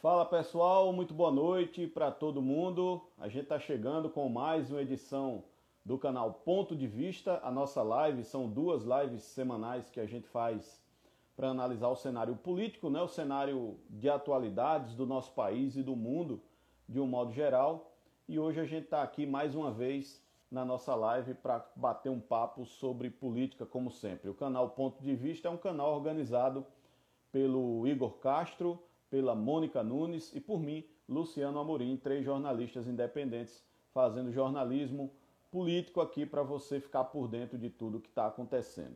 Fala pessoal, muito boa noite para todo mundo. A gente está chegando com mais uma edição do canal Ponto de Vista. A nossa live são duas lives semanais que a gente faz para analisar o cenário político, né? o cenário de atualidades do nosso país e do mundo de um modo geral. E hoje a gente está aqui mais uma vez na nossa live para bater um papo sobre política, como sempre. O canal Ponto de Vista é um canal organizado pelo Igor Castro pela Mônica Nunes e por mim, Luciano Amorim, três jornalistas independentes fazendo jornalismo político aqui para você ficar por dentro de tudo que está acontecendo.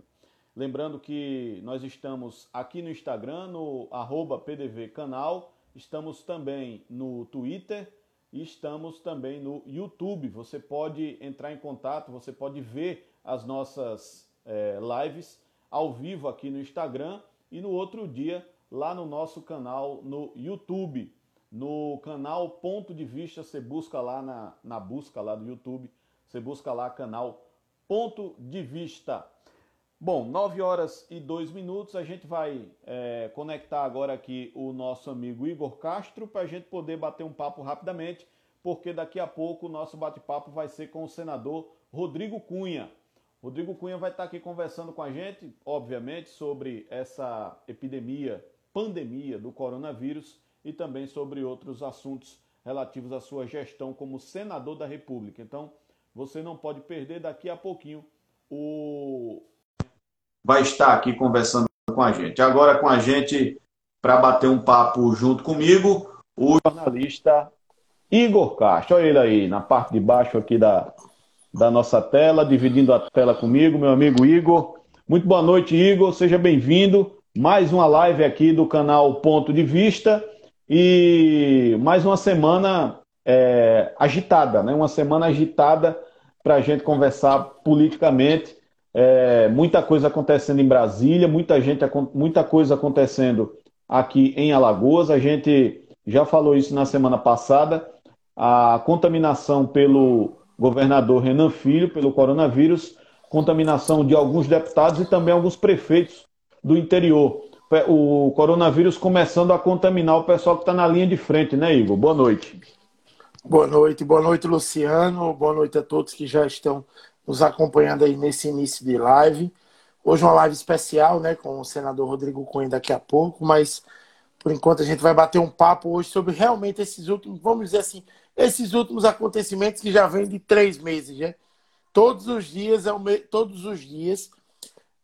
Lembrando que nós estamos aqui no Instagram, no arroba PDV Canal, estamos também no Twitter e estamos também no YouTube. Você pode entrar em contato, você pode ver as nossas é, lives ao vivo aqui no Instagram e no outro dia lá no nosso canal no YouTube. No canal Ponto de Vista, você busca lá na, na busca lá do YouTube, você busca lá canal Ponto de Vista. Bom, 9 horas e 2 minutos, a gente vai é, conectar agora aqui o nosso amigo Igor Castro para a gente poder bater um papo rapidamente, porque daqui a pouco o nosso bate-papo vai ser com o senador Rodrigo Cunha. Rodrigo Cunha vai estar aqui conversando com a gente, obviamente, sobre essa epidemia pandemia do coronavírus e também sobre outros assuntos relativos à sua gestão como senador da República. Então, você não pode perder daqui a pouquinho o vai estar aqui conversando com a gente. Agora com a gente para bater um papo junto comigo, o jornalista Igor Castro. Olha ele aí na parte de baixo aqui da, da nossa tela, dividindo a tela comigo, meu amigo Igor. Muito boa noite, Igor. Seja bem-vindo mais uma live aqui do canal Ponto de Vista e mais uma semana é, agitada, né? Uma semana agitada para a gente conversar politicamente. É, muita coisa acontecendo em Brasília, muita gente, muita coisa acontecendo aqui em Alagoas. A gente já falou isso na semana passada. A contaminação pelo governador Renan Filho pelo coronavírus, contaminação de alguns deputados e também alguns prefeitos do interior. O coronavírus começando a contaminar o pessoal que está na linha de frente, né, Igor? Boa noite. Boa noite, boa noite, Luciano. Boa noite a todos que já estão nos acompanhando aí nesse início de live. Hoje uma live especial, né, com o senador Rodrigo Cunha daqui a pouco, mas por enquanto a gente vai bater um papo hoje sobre realmente esses últimos, vamos dizer assim, esses últimos acontecimentos que já vêm de três meses, né? Todos os dias, é o todos os dias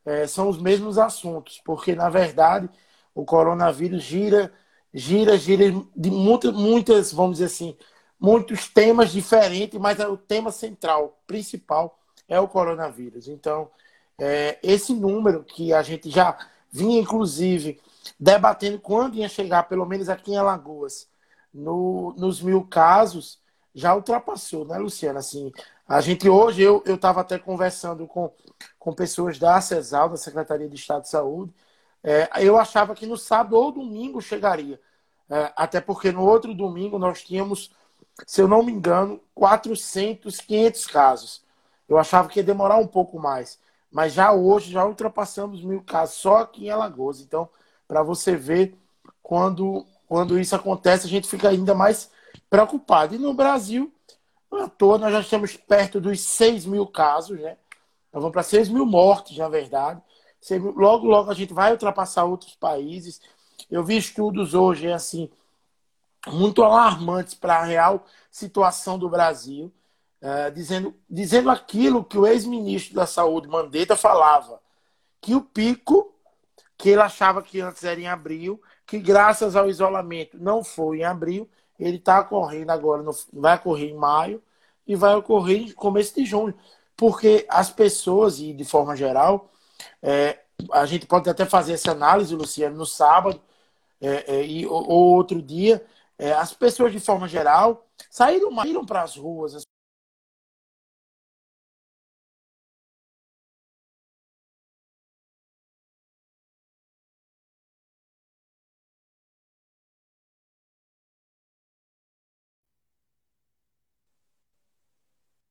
é, são os mesmos assuntos, porque na verdade o coronavírus gira, gira, gira de muitas, muitas, vamos dizer assim, muitos temas diferentes, mas é o tema central, principal, é o coronavírus. Então, é, esse número que a gente já vinha, inclusive, debatendo quando ia chegar, pelo menos aqui em Alagoas, no, nos mil casos, já ultrapassou, né, Luciana? Assim, a gente hoje, eu estava até conversando com, com pessoas da CESAL, da Secretaria de Estado de Saúde, é, eu achava que no sábado ou domingo chegaria. É, até porque no outro domingo nós tínhamos, se eu não me engano, 400, 500 casos. Eu achava que ia demorar um pouco mais. Mas já hoje, já ultrapassamos mil casos, só aqui em Alagoas. Então, para você ver, quando, quando isso acontece, a gente fica ainda mais preocupado. E no Brasil, à toa, nós já estamos perto dos 6 mil casos, né? Nós vamos para 6 mil mortes, na verdade. Logo, logo a gente vai ultrapassar outros países. Eu vi estudos hoje, assim, muito alarmantes para a real situação do Brasil, é, dizendo, dizendo aquilo que o ex-ministro da Saúde, Mandetta, falava, que o pico, que ele achava que antes era em abril, que graças ao isolamento não foi em abril, ele está ocorrendo agora, no, vai ocorrer em maio e vai ocorrer em começo de junho. Porque as pessoas, e de forma geral, é, a gente pode até fazer essa análise, Luciano, no sábado é, é, e, ou, ou, outro dia, é, as pessoas, de forma geral, saíram, saíram para as ruas,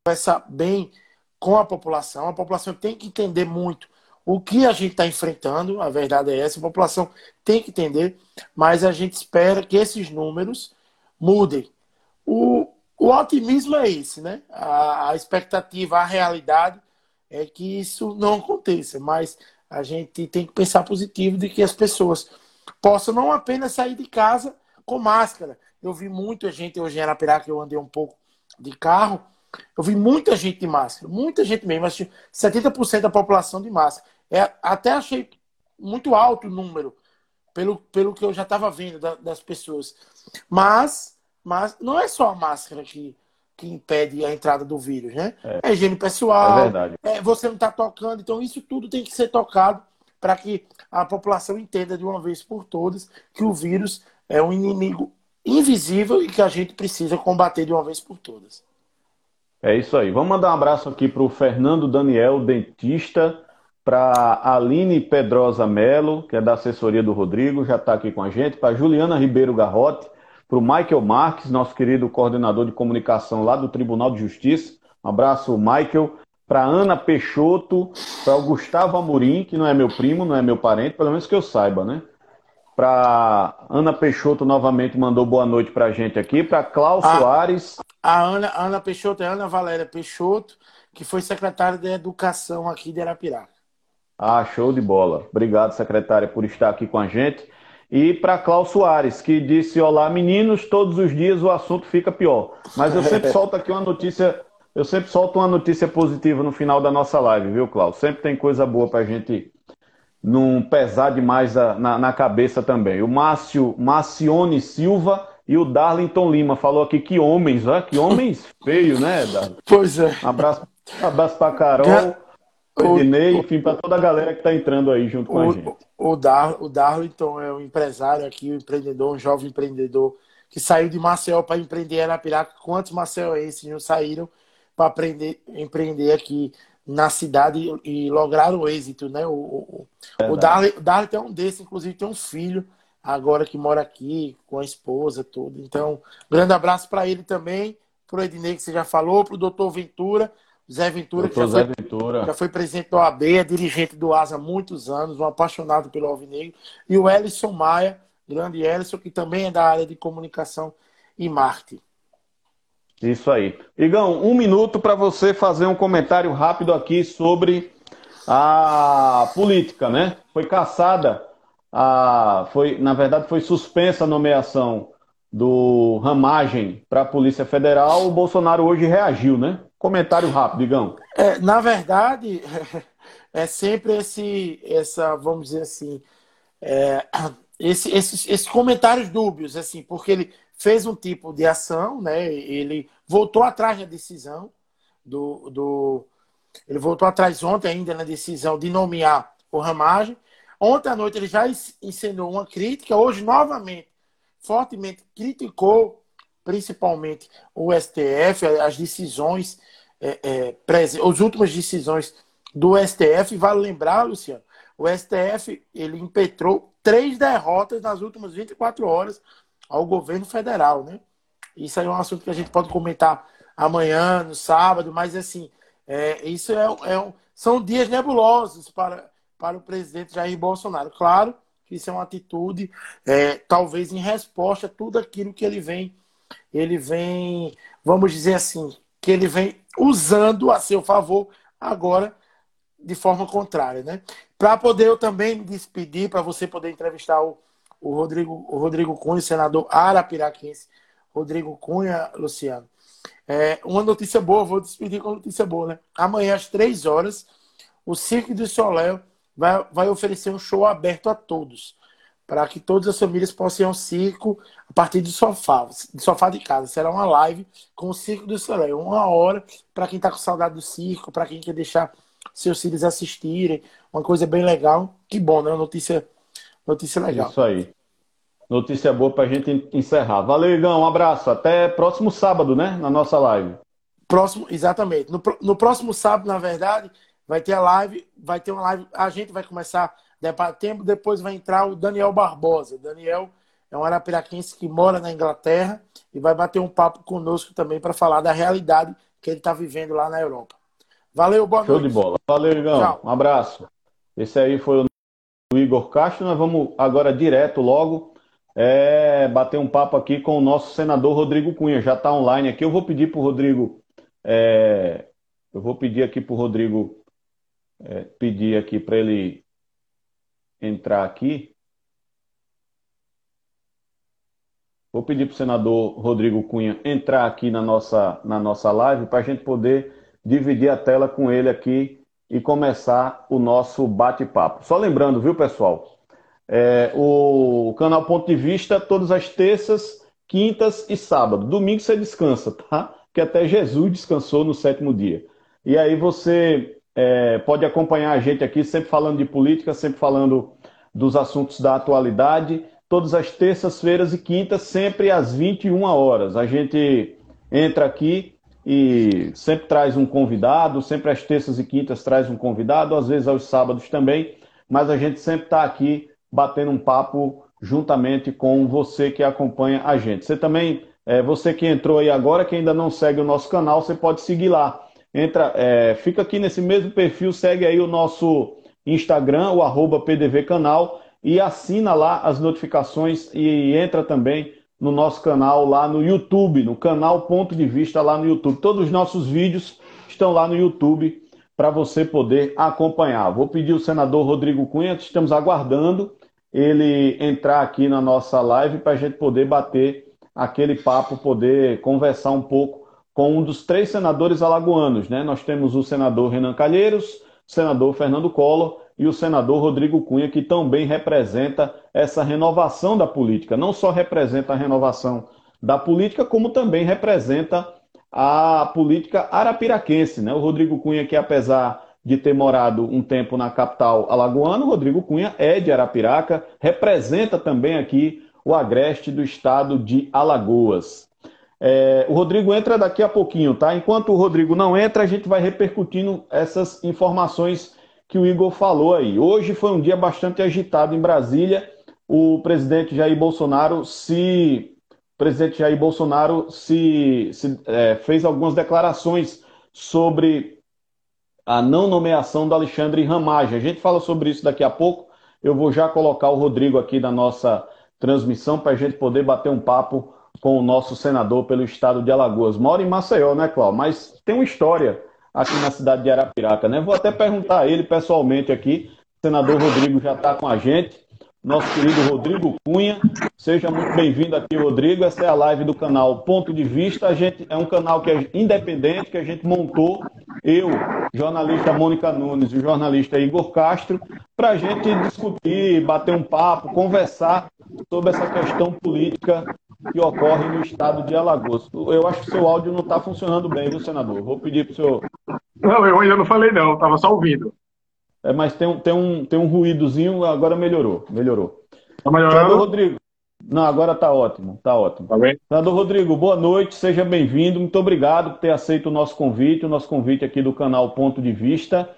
conversa bem com a população. A população tem que entender muito o que a gente está enfrentando, a verdade é essa, a população tem que entender, mas a gente espera que esses números mudem. O, o otimismo é esse, né? A, a expectativa, a realidade é que isso não aconteça, mas a gente tem que pensar positivo de que as pessoas possam não apenas sair de casa com máscara. Eu vi muita gente hoje em Arapiraca, eu andei um pouco de carro, eu vi muita gente de máscara, muita gente mesmo, mas 70% da população de máscara. É, até achei muito alto o número, pelo, pelo que eu já estava vendo da, das pessoas. Mas, mas não é só a máscara que, que impede a entrada do vírus, né? É, é higiene pessoal, é verdade. É, você não está tocando, então isso tudo tem que ser tocado para que a população entenda de uma vez por todas que o vírus é um inimigo invisível e que a gente precisa combater de uma vez por todas. É isso aí. Vamos mandar um abraço aqui para o Fernando Daniel, dentista, para Aline Pedrosa Melo, que é da assessoria do Rodrigo, já está aqui com a gente, para Juliana Ribeiro Garrote, para o Michael Marques, nosso querido coordenador de comunicação lá do Tribunal de Justiça. Um abraço, Michael. Para Ana Peixoto, para o Gustavo Amorim, que não é meu primo, não é meu parente, pelo menos que eu saiba, né? Para Ana Peixoto novamente mandou boa noite para a gente aqui. Para Cláudio Soares. A Ana, a Ana Peixoto é Ana Valéria Peixoto, que foi secretária de Educação aqui de Arapiraca. Ah, show de bola. Obrigado, secretária, por estar aqui com a gente. E para Cláudio Soares, que disse: Olá, meninos, todos os dias o assunto fica pior. Mas eu sempre solto aqui uma notícia. Eu sempre solto uma notícia positiva no final da nossa live, viu, Cláudio? Sempre tem coisa boa para a gente não pesar demais na, na cabeça também. O Márcio Marcione Silva e o Darlington Lima falou aqui que homens, ó, que homens feios, né, Darlington? Pois é. Abraço, abraço para Carol, o Ednei, enfim, para toda a galera que está entrando aí junto com o, a gente. O, Dar, o Darlington é um empresário aqui, um empreendedor, um jovem empreendedor que saiu de Maceió para empreender em Arapiraca. Quantos maceienses não saíram para empreender aqui na cidade e lograram êxito, né? O, o, o Darley, o Darley tem um desses, inclusive tem um filho agora que mora aqui com a esposa, tudo. Então, grande abraço para ele também, pro Ednei que você já falou, pro doutor Ventura, Zé Ventura, doutor que já, Zé foi, Ventura. já foi presidente da OAB, é dirigente do ASA há muitos anos, um apaixonado pelo Alvinegro, e o Ellison Maia, grande Ellison, que também é da área de comunicação e marketing. Isso aí. Igão, um minuto para você fazer um comentário rápido aqui sobre a política, né? Foi caçada, a, foi, na verdade, foi suspensa a nomeação do Ramagem para a Polícia Federal. O Bolsonaro hoje reagiu, né? Comentário rápido, Igão. É, na verdade, é sempre esse, essa, vamos dizer assim, é, esse, esses, esses comentários dúbios, assim, porque ele fez um tipo de ação, né? Ele voltou atrás na decisão do, do ele voltou atrás ontem ainda na decisão de nomear o Ramagem. Ontem à noite ele já ensinou uma crítica, hoje novamente fortemente criticou principalmente o STF, as decisões, é, é, as últimas decisões do STF. Vale lembrar, Luciano, o STF ele impetrou três derrotas nas últimas 24 horas ao governo federal, né? Isso aí é um assunto que a gente pode comentar amanhã, no sábado, mas assim, é, isso é, é são dias nebulosos para, para o presidente Jair Bolsonaro. Claro que isso é uma atitude, é, talvez em resposta a tudo aquilo que ele vem, ele vem, vamos dizer assim, que ele vem usando a seu favor agora de forma contrária, né? Para poder eu também me despedir, para você poder entrevistar o o Rodrigo, o Rodrigo Cunha, senador arapiraquense. Rodrigo Cunha, Luciano. É, uma notícia boa, vou despedir com uma notícia boa, né? Amanhã, às três horas, o Cirque do Soleil vai, vai oferecer um show aberto a todos. Para que todas as famílias possam ir ao circo a partir do sofá, do sofá de casa. Será uma live com o Circo do Soleil. Uma hora para quem está com saudade do circo, para quem quer deixar seus filhos assistirem. Uma coisa bem legal. Que bom, né? Uma notícia Notícia legal. Isso aí. Notícia boa para a gente encerrar. Valeu, Igão. Um abraço. Até próximo sábado, né? Na nossa live. Próximo, exatamente. No, no próximo sábado, na verdade, vai ter a live. Vai ter uma live. A gente vai começar tempo. Depois vai entrar o Daniel Barbosa. Daniel é um arapiraquense que mora na Inglaterra e vai bater um papo conosco também para falar da realidade que ele está vivendo lá na Europa. Valeu, boa Show noite. Show de bola. Valeu, Igão. Tchau. Um abraço. Esse aí foi o Igor Castro. Nós vamos agora direto logo é, bater um papo aqui com o nosso senador Rodrigo Cunha. Já está online aqui. Eu vou pedir para o Rodrigo. É, eu vou pedir aqui para o Rodrigo é, pedir aqui para ele entrar aqui. Vou pedir para o senador Rodrigo Cunha entrar aqui na nossa, na nossa live para a gente poder dividir a tela com ele aqui e começar o nosso bate-papo. Só lembrando, viu, pessoal? É, o canal Ponto de Vista todas as terças, quintas e sábado. Domingo você descansa, tá? Que até Jesus descansou no sétimo dia. E aí você é, pode acompanhar a gente aqui, sempre falando de política, sempre falando dos assuntos da atualidade, todas as terças-feiras e quintas, sempre às 21 horas. A gente entra aqui e sempre traz um convidado, sempre às terças e quintas traz um convidado, às vezes aos sábados também, mas a gente sempre está aqui batendo um papo juntamente com você que acompanha a gente. Você também, é, você que entrou aí agora, que ainda não segue o nosso canal, você pode seguir lá. Entra, é, fica aqui nesse mesmo perfil, segue aí o nosso Instagram, o arroba PDV Canal, e assina lá as notificações e entra também no nosso canal lá no YouTube, no canal Ponto de Vista lá no YouTube. Todos os nossos vídeos estão lá no YouTube para você poder acompanhar. Vou pedir o senador Rodrigo Cunha, estamos aguardando ele entrar aqui na nossa live para a gente poder bater aquele papo, poder conversar um pouco com um dos três senadores alagoanos. Né? Nós temos o senador Renan Calheiros, o senador Fernando Collor e o senador Rodrigo Cunha, que também representa essa renovação da política. Não só representa a renovação da política, como também representa a política arapiraquense. Né? O Rodrigo Cunha, que apesar de ter morado um tempo na capital alagoana, o Rodrigo Cunha é de Arapiraca, representa também aqui o agreste do estado de Alagoas. É, o Rodrigo entra daqui a pouquinho, tá? Enquanto o Rodrigo não entra, a gente vai repercutindo essas informações que o Igor falou aí. Hoje foi um dia bastante agitado em Brasília. O presidente Jair Bolsonaro se, presidente Jair Bolsonaro se, se é, fez algumas declarações sobre a não nomeação do Alexandre Ramagem. A gente fala sobre isso daqui a pouco. Eu vou já colocar o Rodrigo aqui na nossa transmissão para a gente poder bater um papo com o nosso senador pelo estado de Alagoas. Mora em Maceió, né, Cláudio? Mas tem uma história aqui na cidade de Arapiraca, né? Vou até perguntar a ele pessoalmente aqui. O senador Rodrigo já está com a gente. Nosso querido Rodrigo Cunha. Seja muito bem-vindo aqui, Rodrigo. Essa é a live do canal Ponto de Vista. A gente é um canal que é independente, que a gente montou, eu, jornalista Mônica Nunes e o jornalista Igor Castro, para a gente discutir, bater um papo, conversar sobre essa questão política que ocorre no estado de Alagoas. Eu acho que seu áudio não está funcionando bem, viu, senador? Vou pedir para o senhor. Não, eu ainda não falei, não, estava só ouvindo. É, mas tem um, tem, um, tem um ruídozinho, agora melhorou. Melhorou. Tá melhorando? Rodrigo. Não, agora está ótimo, está ótimo. Tá bem? Senador Rodrigo, boa noite, seja bem-vindo. Muito obrigado por ter aceito o nosso convite, o nosso convite aqui do canal Ponto de Vista.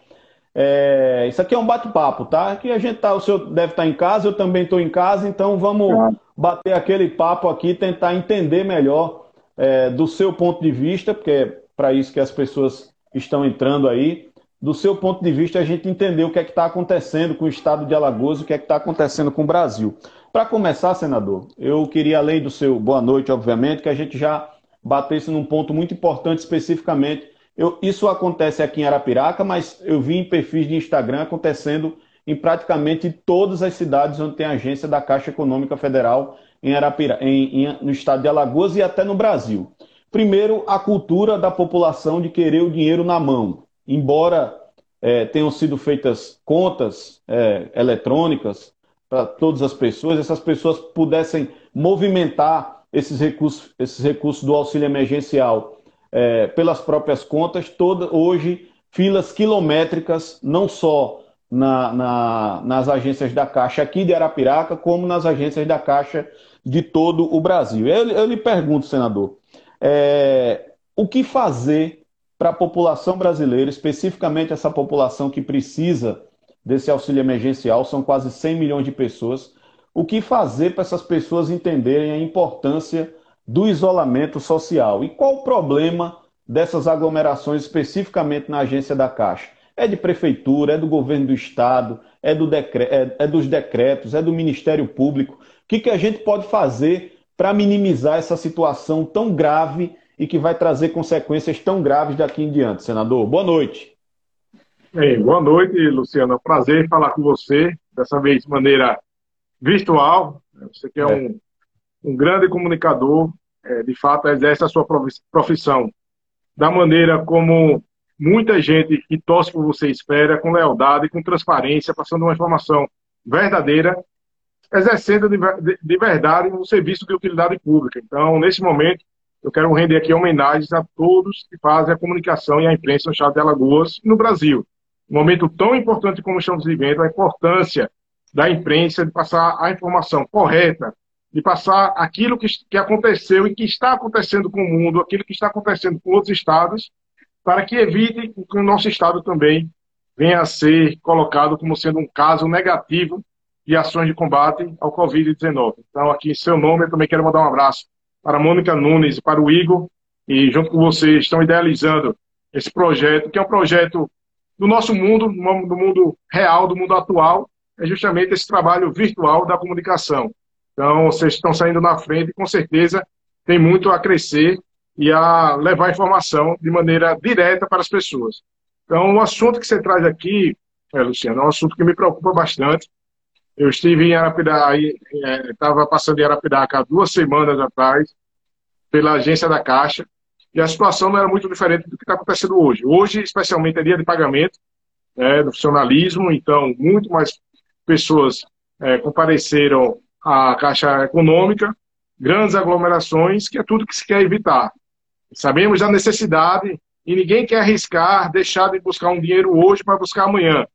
É, isso aqui é um bate-papo, tá? Aqui a gente tá, o senhor deve estar em casa, eu também estou em casa, então vamos bater aquele papo aqui, tentar entender melhor é, do seu ponto de vista, porque é para isso que as pessoas estão entrando aí. Do seu ponto de vista, a gente entender o que é que está acontecendo com o estado de Alagoas, o que é que está acontecendo com o Brasil. Para começar, senador, eu queria, além do seu boa noite, obviamente, que a gente já batesse num ponto muito importante especificamente eu, isso acontece aqui em Arapiraca, mas eu vi em perfis de Instagram acontecendo em praticamente todas as cidades onde tem agência da Caixa Econômica Federal em Arapira, em, em, no estado de Alagoas e até no Brasil. Primeiro, a cultura da população de querer o dinheiro na mão. Embora é, tenham sido feitas contas é, eletrônicas para todas as pessoas, essas pessoas pudessem movimentar esses recursos, esses recursos do auxílio emergencial é, pelas próprias contas, toda, hoje filas quilométricas, não só na, na, nas agências da Caixa aqui de Arapiraca, como nas agências da Caixa de todo o Brasil. Eu, eu lhe pergunto, senador, é, o que fazer para a população brasileira, especificamente essa população que precisa desse auxílio emergencial, são quase 100 milhões de pessoas, o que fazer para essas pessoas entenderem a importância do isolamento social. E qual o problema dessas aglomerações especificamente na agência da Caixa? É de prefeitura, é do governo do estado, é, do decre é, é dos decretos, é do Ministério Público. O que, que a gente pode fazer para minimizar essa situação tão grave e que vai trazer consequências tão graves daqui em diante, senador? Boa noite. Bem, boa noite, Luciano. É um prazer falar com você, dessa vez de maneira virtual. Você que é, é. Um, um grande comunicador, é, de fato, exerce a sua profissão da maneira como muita gente que torce por você espera, com lealdade, com transparência, passando uma informação verdadeira, exercendo de, de, de verdade um serviço de utilidade pública. Então, nesse momento, eu quero render aqui homenagens a todos que fazem a comunicação e a imprensa no Estado de Alagoas e no Brasil. Um momento tão importante como estamos vivendo, a importância da imprensa de passar a informação correta, de passar aquilo que, que aconteceu e que está acontecendo com o mundo, aquilo que está acontecendo com outros estados, para que evite que o nosso estado também venha a ser colocado como sendo um caso negativo de ações de combate ao Covid-19. Então, aqui em seu nome, eu também quero mandar um abraço para a Mônica Nunes e para o Igor, e junto com vocês estão idealizando esse projeto, que é um projeto do nosso mundo, do mundo real, do mundo atual, é justamente esse trabalho virtual da comunicação. Então, vocês estão saindo na frente e, com certeza, tem muito a crescer e a levar informação de maneira direta para as pessoas. Então, o assunto que você traz aqui, é, Luciano, é um assunto que me preocupa bastante. Eu estive em Arapiraca, estava é, passando em Arapiraca há duas semanas atrás, pela agência da Caixa, e a situação não era muito diferente do que está acontecendo hoje. Hoje, especialmente, é dia de pagamento né, do funcionalismo, então, muito mais pessoas é, compareceram à Caixa Econômica, grandes aglomerações, que é tudo que se quer evitar. Sabemos da necessidade e ninguém quer arriscar deixar de buscar um dinheiro hoje para buscar amanhã.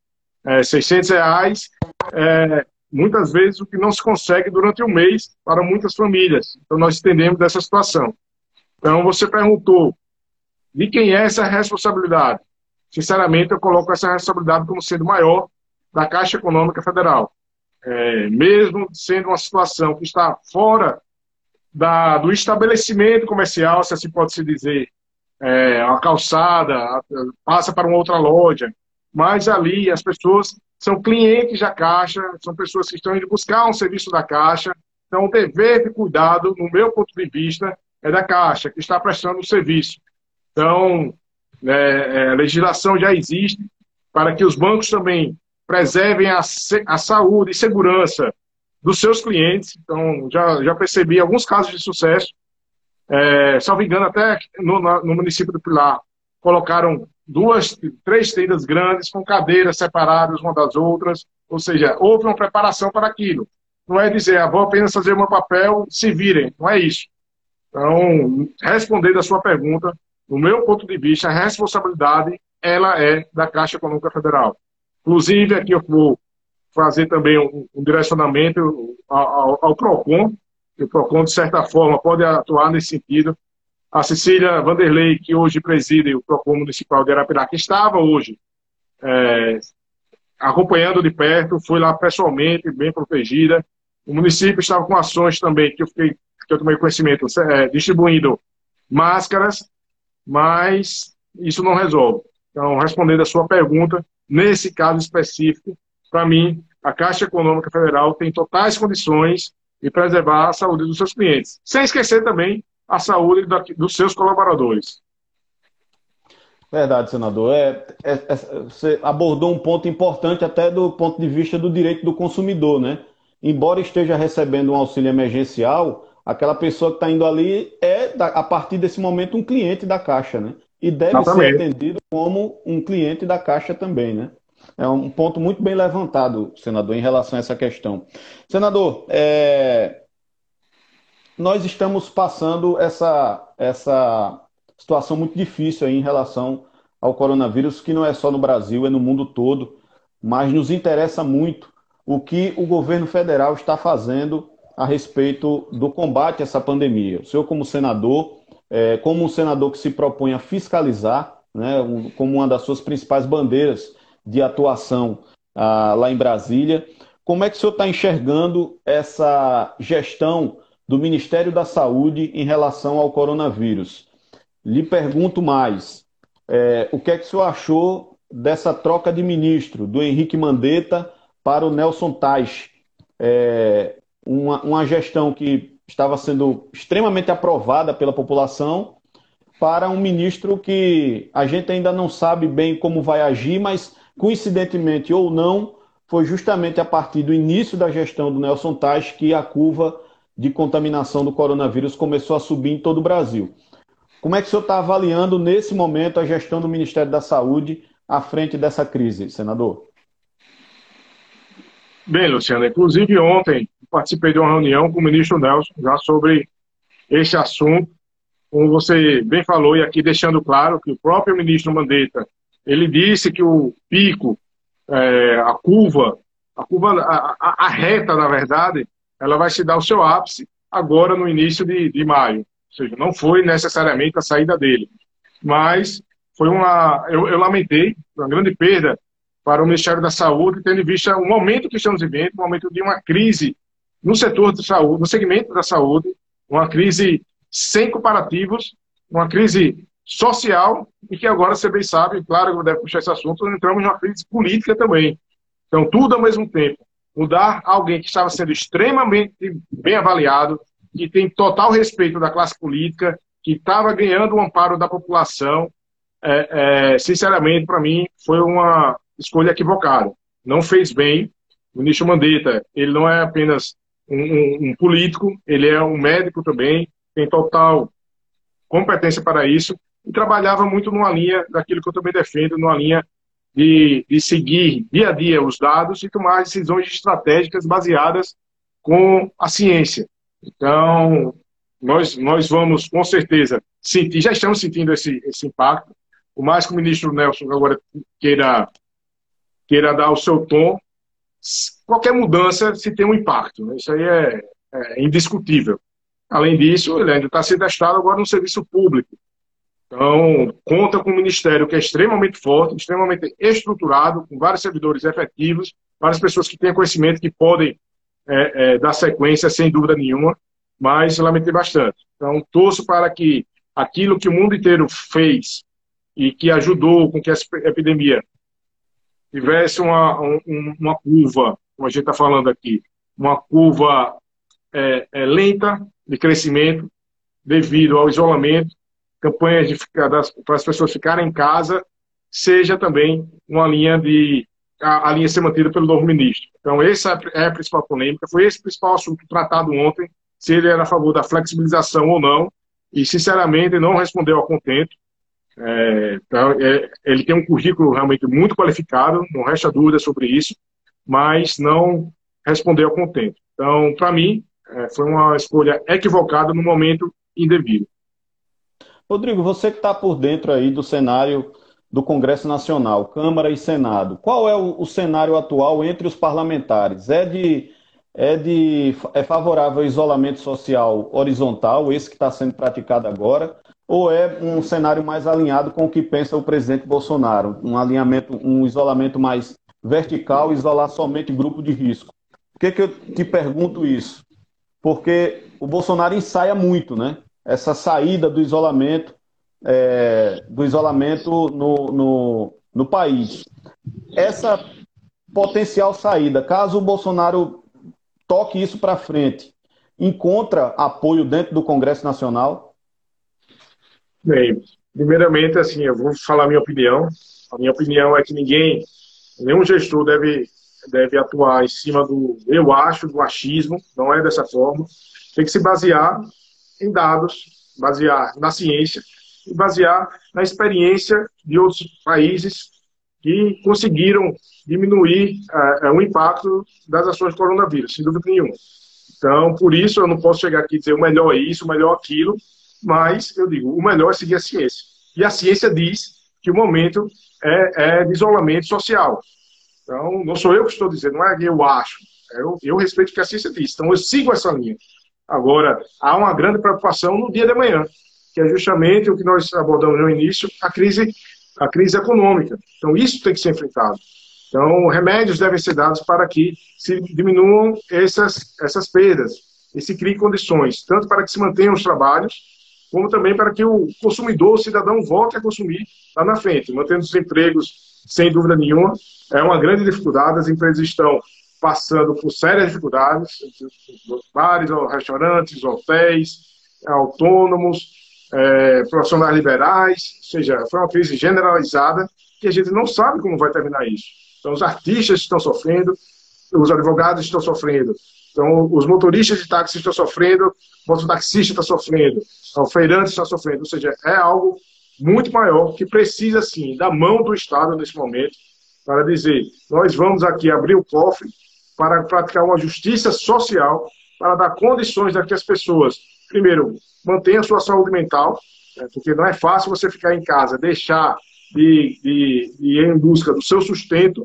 É, 600 reais, é, muitas vezes o que não se consegue durante um mês para muitas famílias. Então nós entendemos dessa situação. Então você perguntou de quem é essa responsabilidade. Sinceramente, eu coloco essa responsabilidade como sendo maior da Caixa Econômica Federal. É, mesmo sendo uma situação que está fora da, do estabelecimento comercial, se assim pode se dizer, é, a calçada, passa para uma outra loja, mas ali as pessoas são clientes da Caixa, são pessoas que estão indo buscar um serviço da Caixa, então o dever de cuidado, no meu ponto de vista, é da Caixa, que está prestando o serviço. Então, é, é, legislação já existe para que os bancos também preservem a, a saúde e segurança dos seus clientes. Então, já, já percebi alguns casos de sucesso. É, salvo engano, até no, no município do Pilar, colocaram duas, três tendas grandes com cadeiras separadas uma das outras. Ou seja, houve uma preparação para aquilo. Não é dizer, ah, vou apenas fazer o meu papel, se virem. Não é isso. Então, respondendo a sua pergunta, no meu ponto de vista, a responsabilidade ela é da Caixa Econômica Federal. Inclusive, aqui eu vou fazer também um, um direcionamento ao, ao, PROCON, que o PROCON, de certa forma, pode atuar nesse sentido. A Cecília Vanderlei, que hoje preside o PROCON Municipal de Arapiraca, estava hoje é, acompanhando de perto, foi lá pessoalmente, bem protegida. O município estava com ações também, que eu, fiquei, que eu tomei conhecimento, é, distribuindo máscaras, mas isso não resolve. Então, respondendo a sua pergunta, nesse caso específico, para mim, a Caixa Econômica Federal tem totais condições de preservar a saúde dos seus clientes, sem esquecer também a saúde dos seus colaboradores. Verdade, senador. É, é, é, você abordou um ponto importante até do ponto de vista do direito do consumidor, né? Embora esteja recebendo um auxílio emergencial, aquela pessoa que está indo ali é, a partir desse momento, um cliente da Caixa, né? E deve ser entendido como um cliente da Caixa também, né? É um ponto muito bem levantado, senador, em relação a essa questão. Senador, é... nós estamos passando essa, essa situação muito difícil em relação ao coronavírus, que não é só no Brasil, é no mundo todo, mas nos interessa muito o que o governo federal está fazendo a respeito do combate a essa pandemia. O senhor, como senador, é, como um senador que se propõe a fiscalizar, né, como uma das suas principais bandeiras de atuação ah, lá em Brasília. Como é que o senhor está enxergando essa gestão do Ministério da Saúde em relação ao coronavírus? Lhe pergunto mais: é, o que é que o senhor achou dessa troca de ministro, do Henrique Mandetta para o Nelson Tais. É, uma, uma gestão que estava sendo extremamente aprovada pela população para um ministro que a gente ainda não sabe bem como vai agir, mas coincidentemente ou não, foi justamente a partir do início da gestão do Nelson Tais que a curva de contaminação do coronavírus começou a subir em todo o Brasil. Como é que o senhor está avaliando nesse momento a gestão do Ministério da Saúde à frente dessa crise, senador? Bem, Luciano, inclusive ontem participei de uma reunião com o ministro Nelson já sobre esse assunto. Como você bem falou, e aqui deixando claro que o próprio ministro Mandetta, ele disse que o pico, é, a curva, a curva, a, a, a, reta, na verdade, ela vai se dar o seu ápice agora no início de, de maio. Ou seja, não foi necessariamente a saída dele. Mas foi uma. Eu, eu lamentei, uma grande perda para o Ministério da Saúde, tendo em vista o momento que estamos vivendo, um momento de uma crise no setor de saúde, no segmento da saúde, uma crise sem comparativos, uma crise social e que agora você bem sabe, claro que deve puxar esse assunto, entramos numa crise política também. Então, tudo ao mesmo tempo. Mudar alguém que estava sendo extremamente bem avaliado, que tem total respeito da classe política, que estava ganhando o amparo da população, é, é, sinceramente, para mim, foi uma escolha equivocada. Não fez bem. O ministro Mandetta, ele não é apenas um, um, um político, ele é um médico também, tem total competência para isso, e trabalhava muito numa linha daquilo que eu também defendo, numa linha de, de seguir dia a dia os dados e tomar decisões estratégicas baseadas com a ciência. Então, nós, nós vamos, com certeza, sentir, já estamos sentindo esse, esse impacto. Por mais que o ministro Nelson agora queira, queira dar o seu tom, qualquer mudança se tem um impacto. Né? Isso aí é, é, indiscutível. Além disso, ele ainda está sendo testado agora no serviço público. Então, conta com um ministério que é extremamente forte, extremamente estruturado, com vários servidores efetivos, várias pessoas que têm conhecimento que podem é, é, dar sequência, sem dúvida nenhuma, mas lamentei bastante. Então, torço para que aquilo que o mundo inteiro fez e que ajudou com que essa epidemia tivesse uma, um, uma curva, como a gente está falando aqui, uma curva é, é, lenta de crescimento devido ao isolamento, campanhas para as pessoas ficarem em casa, seja também uma linha de a, a, linha ser mantida pelo novo ministro. Então, essa é a principal polêmica. Foi esse principal assunto tratado ontem, se ele era a favor da flexibilização ou não, e, sinceramente, não respondeu a contento. É, então, é, ele tem um currículo realmente muito qualificado, não resta dúvida sobre isso, mas não respondeu a contento. Então, para mim, é, foi uma escolha equivocada no momento indevido. Rodrigo, você que está por dentro aí do cenário do Congresso Nacional, Câmara e Senado, qual é o, o cenário atual entre os parlamentares? É de é, de, é favorável ao isolamento social horizontal, esse que está sendo praticado agora, ou é um cenário mais alinhado com o que pensa o presidente Bolsonaro, um alinhamento, um isolamento mais vertical, isolar somente grupo de risco? Por que, que eu te pergunto isso? Porque o Bolsonaro ensaia muito, né? Essa saída do isolamento, é, do isolamento no, no, no país. Essa potencial saída, caso o Bolsonaro toque isso para frente, encontra apoio dentro do Congresso Nacional? Bem, primeiramente, assim, eu vou falar a minha opinião. A minha opinião é que ninguém, nenhum gestor deve, deve atuar em cima do eu acho, do achismo, não é dessa forma. Tem que se basear em dados, basear na ciência e basear na experiência de outros países que conseguiram diminuir uh, o impacto das ações do coronavírus, sem dúvida nenhuma. Então, por isso, eu não posso chegar aqui e dizer o melhor é isso, o melhor é aquilo, mas eu digo, o melhor é seguir a ciência. E a ciência diz que o momento é, é de isolamento social. Então, não sou eu que estou dizendo, não é que eu acho. Eu, eu respeito o que a ciência diz. Então, eu sigo essa linha. Agora, há uma grande preocupação no dia de amanhã, que é justamente o que nós abordamos no início, a crise, a crise econômica. Então, isso tem que ser enfrentado. Então, remédios devem ser dados para que se diminuam essas, essas perdas e se criem condições, tanto para que se mantenham os trabalhos, como também para que o consumidor, o cidadão, volte a consumir lá na frente, mantendo os empregos sem dúvida nenhuma. É uma grande dificuldade, as empresas estão passando por sérias dificuldades, bares, restaurantes, hotéis, autônomos, é, profissionais liberais, ou seja, foi uma crise generalizada que a gente não sabe como vai terminar isso. Então, os artistas estão sofrendo, os advogados estão sofrendo, então, os motoristas de táxi estão sofrendo, o mototaxista está sofrendo, o feirante está sofrendo, ou seja, é algo muito maior que precisa, sim, da mão do Estado nesse momento, para dizer: nós vamos aqui abrir o cofre para praticar uma justiça social, para dar condições a que as pessoas, primeiro, mantenham sua saúde mental, né, porque não é fácil você ficar em casa, deixar de, de, de ir em busca do seu sustento,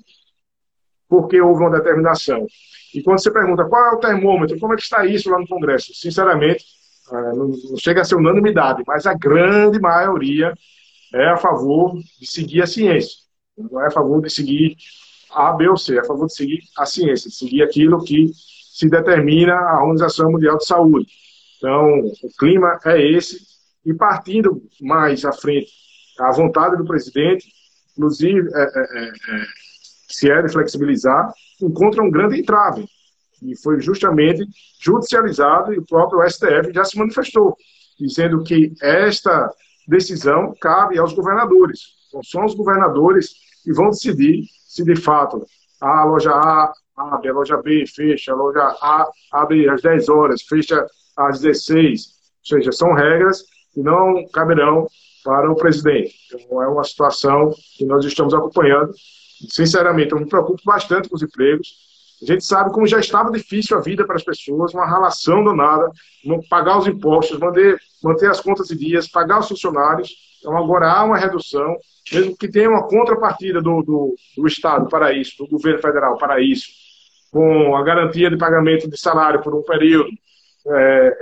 porque houve uma determinação. E quando você pergunta qual é o termômetro, como é que está isso lá no Congresso? Sinceramente, ah, não chega a ser unanimidade, mas a grande maioria é a favor de seguir a ciência. Não é a favor de seguir A, B ou C, é a favor de seguir a ciência, de seguir aquilo que se determina a Organização Mundial de Saúde. Então, o clima é esse, e partindo mais à frente, a vontade do presidente, inclusive, é, é, é, é se é de flexibilizar, encontra um grande entrave. E foi justamente judicializado e o próprio STF já se manifestou, dizendo que esta decisão cabe aos governadores. Então, são os governadores que vão decidir se de fato a loja A abre, a loja B fecha, a loja A abre às 10 horas, fecha às 16. Ou seja, são regras que não caberão para o presidente. Então, é uma situação que nós estamos acompanhando Sinceramente, eu me preocupo bastante com os empregos. A gente sabe como já estava difícil a vida para as pessoas, uma relação danada, pagar os impostos, manter, manter as contas em dias, pagar os funcionários. Então, agora há uma redução, mesmo que tenha uma contrapartida do, do, do Estado para isso, do governo federal para isso, com a garantia de pagamento de salário por um período, é,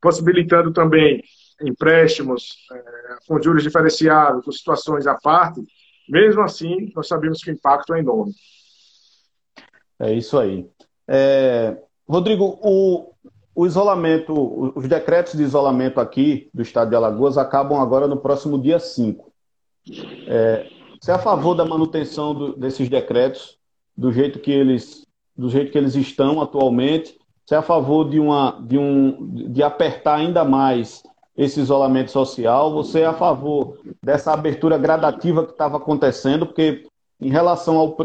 possibilitando também empréstimos é, com juros diferenciados, com situações à parte, mesmo assim, nós sabemos que o impacto é enorme. É isso aí. É, Rodrigo, o, o isolamento, os decretos de isolamento aqui do estado de Alagoas acabam agora no próximo dia 5. É, você é a favor da manutenção do, desses decretos do jeito que eles do jeito que eles estão atualmente? Você é a favor de, uma, de, um, de apertar ainda mais esse isolamento social? Você é a favor dessa abertura gradativa que estava acontecendo? Porque, em relação ao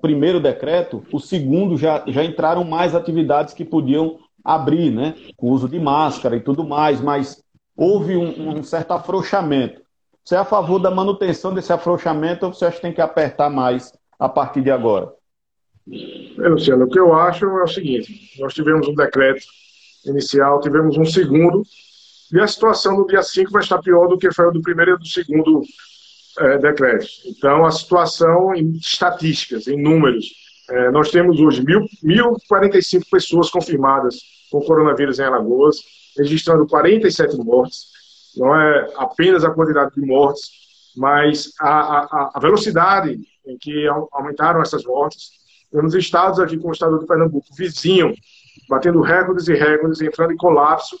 primeiro decreto, o segundo já, já entraram mais atividades que podiam abrir, né? Com uso de máscara e tudo mais, mas houve um, um certo afrouxamento. Você é a favor da manutenção desse afrouxamento ou você acha que tem que apertar mais a partir de agora? É, Luciano, o que eu acho é o seguinte: nós tivemos um decreto inicial, tivemos um segundo, e a situação do dia 5 vai estar pior do que foi o do primeiro e do segundo é, decreto. Então, a situação em estatísticas, em números, é, nós temos hoje 1.045 pessoas confirmadas com coronavírus em Alagoas, registrando 47 mortes. Não é apenas a quantidade de mortes, mas a, a, a velocidade em que aumentaram essas mortes. Temos estados aqui, como o estado de Pernambuco, vizinho, batendo recordes e recordes, entrando em colapso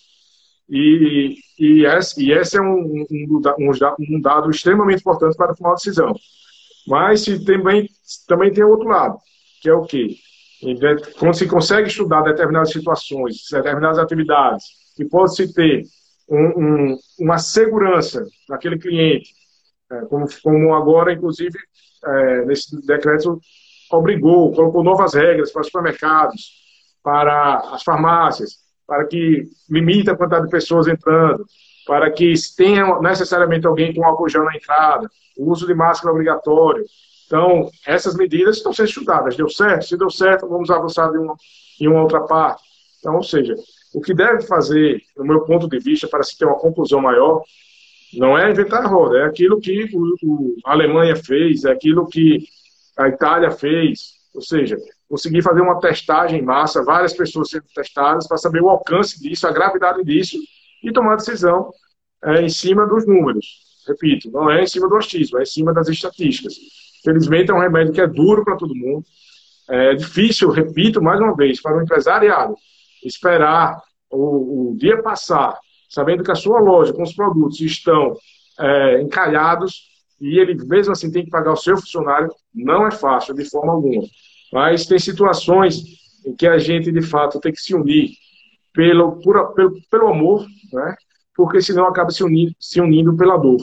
e, e, esse, e esse é um, um, um, dado extremamente importante para tomar decisão. Mas também, também tem outro lado, que é o quê? Quando se consegue estudar determinadas situações, determinadas atividades, e pode-se ter um, uma segurança daquele cliente, é, como, como agora, inclusive, é, nesse decreto obrigou, colocou novas regras para os supermercados, para as farmácias, para que limite a quantidade de pessoas entrando, para que tenha necessariamente alguém com álcool gel na entrada, o uso de máscara obrigatório. Então, essas medidas estão sendo estudadas. Deu certo? Se deu certo, vamos avançar de uma, em uma outra parte. Então, ou seja, o que deve fazer, no meu ponto de vista, para se ter uma conclusão maior, não é inventar a roda, é aquilo que a Alemanha fez, é aquilo que a Itália fez, ou seja, conseguir fazer uma testagem em massa, várias pessoas sendo testadas, para saber o alcance disso, a gravidade disso, e tomar decisão é, em cima dos números. Repito, não é em cima do achismo, é em cima das estatísticas. Felizmente é um remédio que é duro para todo mundo. É difícil, repito mais uma vez, para o empresariado esperar o, o dia passar, sabendo que a sua loja com os produtos estão é, encalhados, e ele mesmo assim tem que pagar o seu funcionário, não é fácil de forma alguma. Mas tem situações em que a gente, de fato, tem que se unir pelo, por, pelo, pelo amor, né? porque senão acaba se unindo, se unindo pela dor.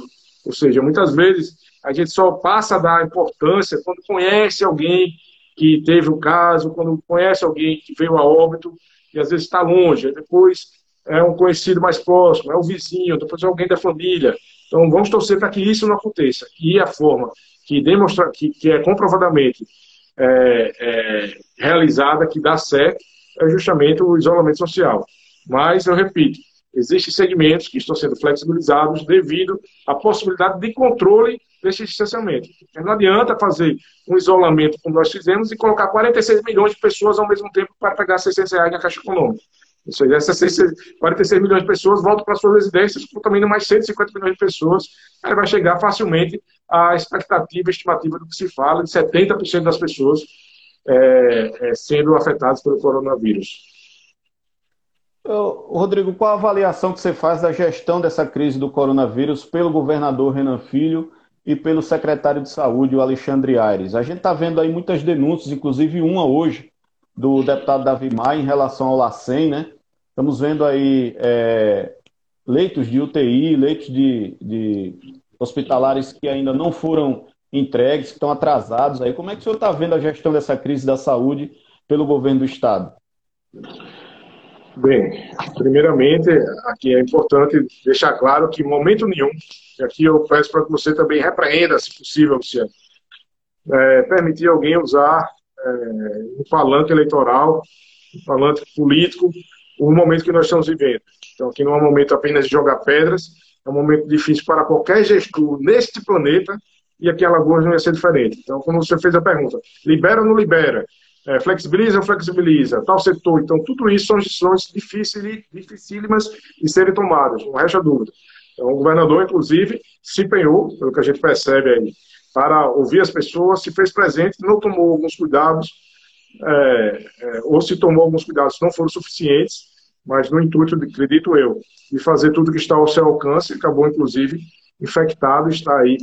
Ou seja, muitas vezes a gente só passa a dar importância quando conhece alguém que teve o caso, quando conhece alguém que veio a óbito, e às vezes está longe, depois é um conhecido mais próximo, é um vizinho, depois é alguém da família. Então vamos torcer para que isso não aconteça. E a forma que demonstra, que, que é comprovadamente é, é, realizada, que dá certo, é justamente o isolamento social. Mas, eu repito, existem segmentos que estão sendo flexibilizados devido à possibilidade de controle desse distanciamento. Não adianta fazer um isolamento como nós fizemos e colocar 46 milhões de pessoas ao mesmo tempo para pegar 600 reais na Caixa Econômica. Ou seja, essas 46 milhões de pessoas voltam para suas residências, contaminam mais 150 milhões de pessoas, aí vai chegar facilmente à expectativa estimativa do que se fala, de 70% das pessoas é, é, sendo afetadas pelo coronavírus. Rodrigo, qual a avaliação que você faz da gestão dessa crise do coronavírus pelo governador Renan Filho e pelo secretário de Saúde, o Alexandre Aires? A gente está vendo aí muitas denúncias, inclusive uma hoje, do deputado Davi Maia em relação ao LACEN, né? Estamos vendo aí é, leitos de UTI, leitos de, de hospitalares que ainda não foram entregues, que estão atrasados aí. Como é que o senhor está vendo a gestão dessa crise da saúde pelo governo do Estado? Bem, primeiramente, aqui é importante deixar claro que, em momento nenhum, e aqui eu peço para que você também repreenda, se possível, Luciano, é, permitir alguém usar é, um falante eleitoral, um falante político, o momento que nós estamos vivendo. Então, aqui não é um momento apenas de jogar pedras, é um momento difícil para qualquer gestor neste planeta, e aqui a Alagoas não ia ser diferente. Então, como você fez a pergunta, libera ou não libera? É, flexibiliza flexibiliza, tal setor. Então, tudo isso são decisões difíceis, dificílimas de serem tomadas, não resta dúvida. Então, o governador, inclusive, se empenhou, pelo que a gente percebe aí, para ouvir as pessoas, se fez presente, não tomou alguns cuidados, é, é, ou se tomou alguns cuidados não foram suficientes, mas no intuito, de, acredito eu, de fazer tudo que está ao seu alcance, acabou, inclusive, infectado está aí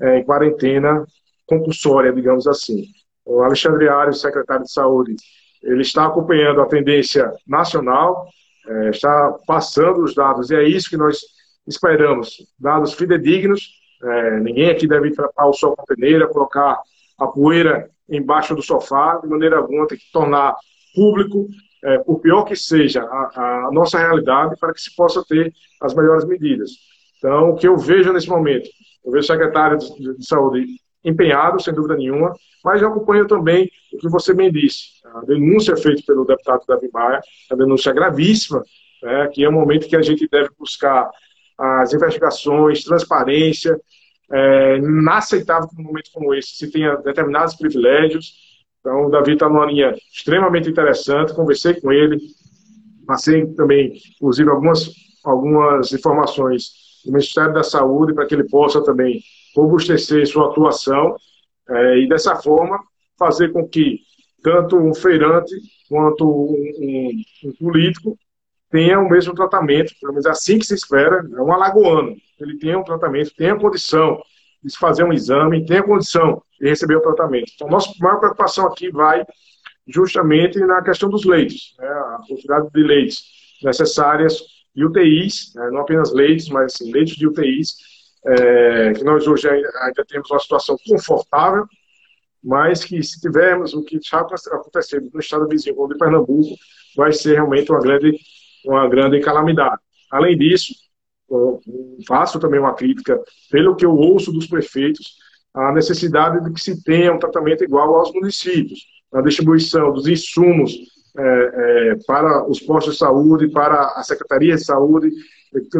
é, em quarentena compulsória, digamos assim. O Alexandre Ares, secretário de Saúde, ele está acompanhando a tendência nacional, é, está passando os dados, e é isso que nós esperamos, dados fidedignos, é, ninguém aqui deve tratar o sol com peneira, colocar a poeira embaixo do sofá, de maneira alguma, tem que tornar público, é, por pior que seja a, a, nossa realidade, para que se possa ter as melhores medidas. Então, o que eu vejo nesse momento, eu vejo o secretário de Saúde empenhado, sem dúvida nenhuma, mas eu acompanho também o que você bem disse. A denúncia feita pelo deputado Davi Maia, a denúncia gravíssima, né, que é um momento que a gente deve buscar as investigações, transparência, é inaceitável num momento como esse, se tenha determinados privilégios. Então, o Davi está numa linha extremamente interessante, conversei com ele, passei também, inclusive, algumas, algumas informações do Ministério da Saúde para que ele possa também robustecer sua atuação é, e, dessa forma, fazer com que tanto um feirante quanto um, um, um político tenha o mesmo tratamento, pelo menos é assim que se espera, é um alagoano. Ele tenha um tratamento, tenha condição de fazer um exame, tenha condição de receber o tratamento. Então, nossa maior preocupação aqui vai justamente na questão dos leitos, né, a quantidade de leitos necessárias e UTIs, né, não apenas leitos, mas assim, leitos de UTIs é, que nós hoje ainda, temos uma situação confortável, mas que se tivermos o que está acontecendo no estado vizinho, de Pernambuco, vai ser realmente uma grande, uma grande calamidade. Além disso, faço também uma crítica, pelo que eu ouço dos prefeitos, a necessidade de que se tenha um tratamento igual aos municípios, na distribuição dos insumos é, é, para os postos de saúde, para a Secretaria de Saúde,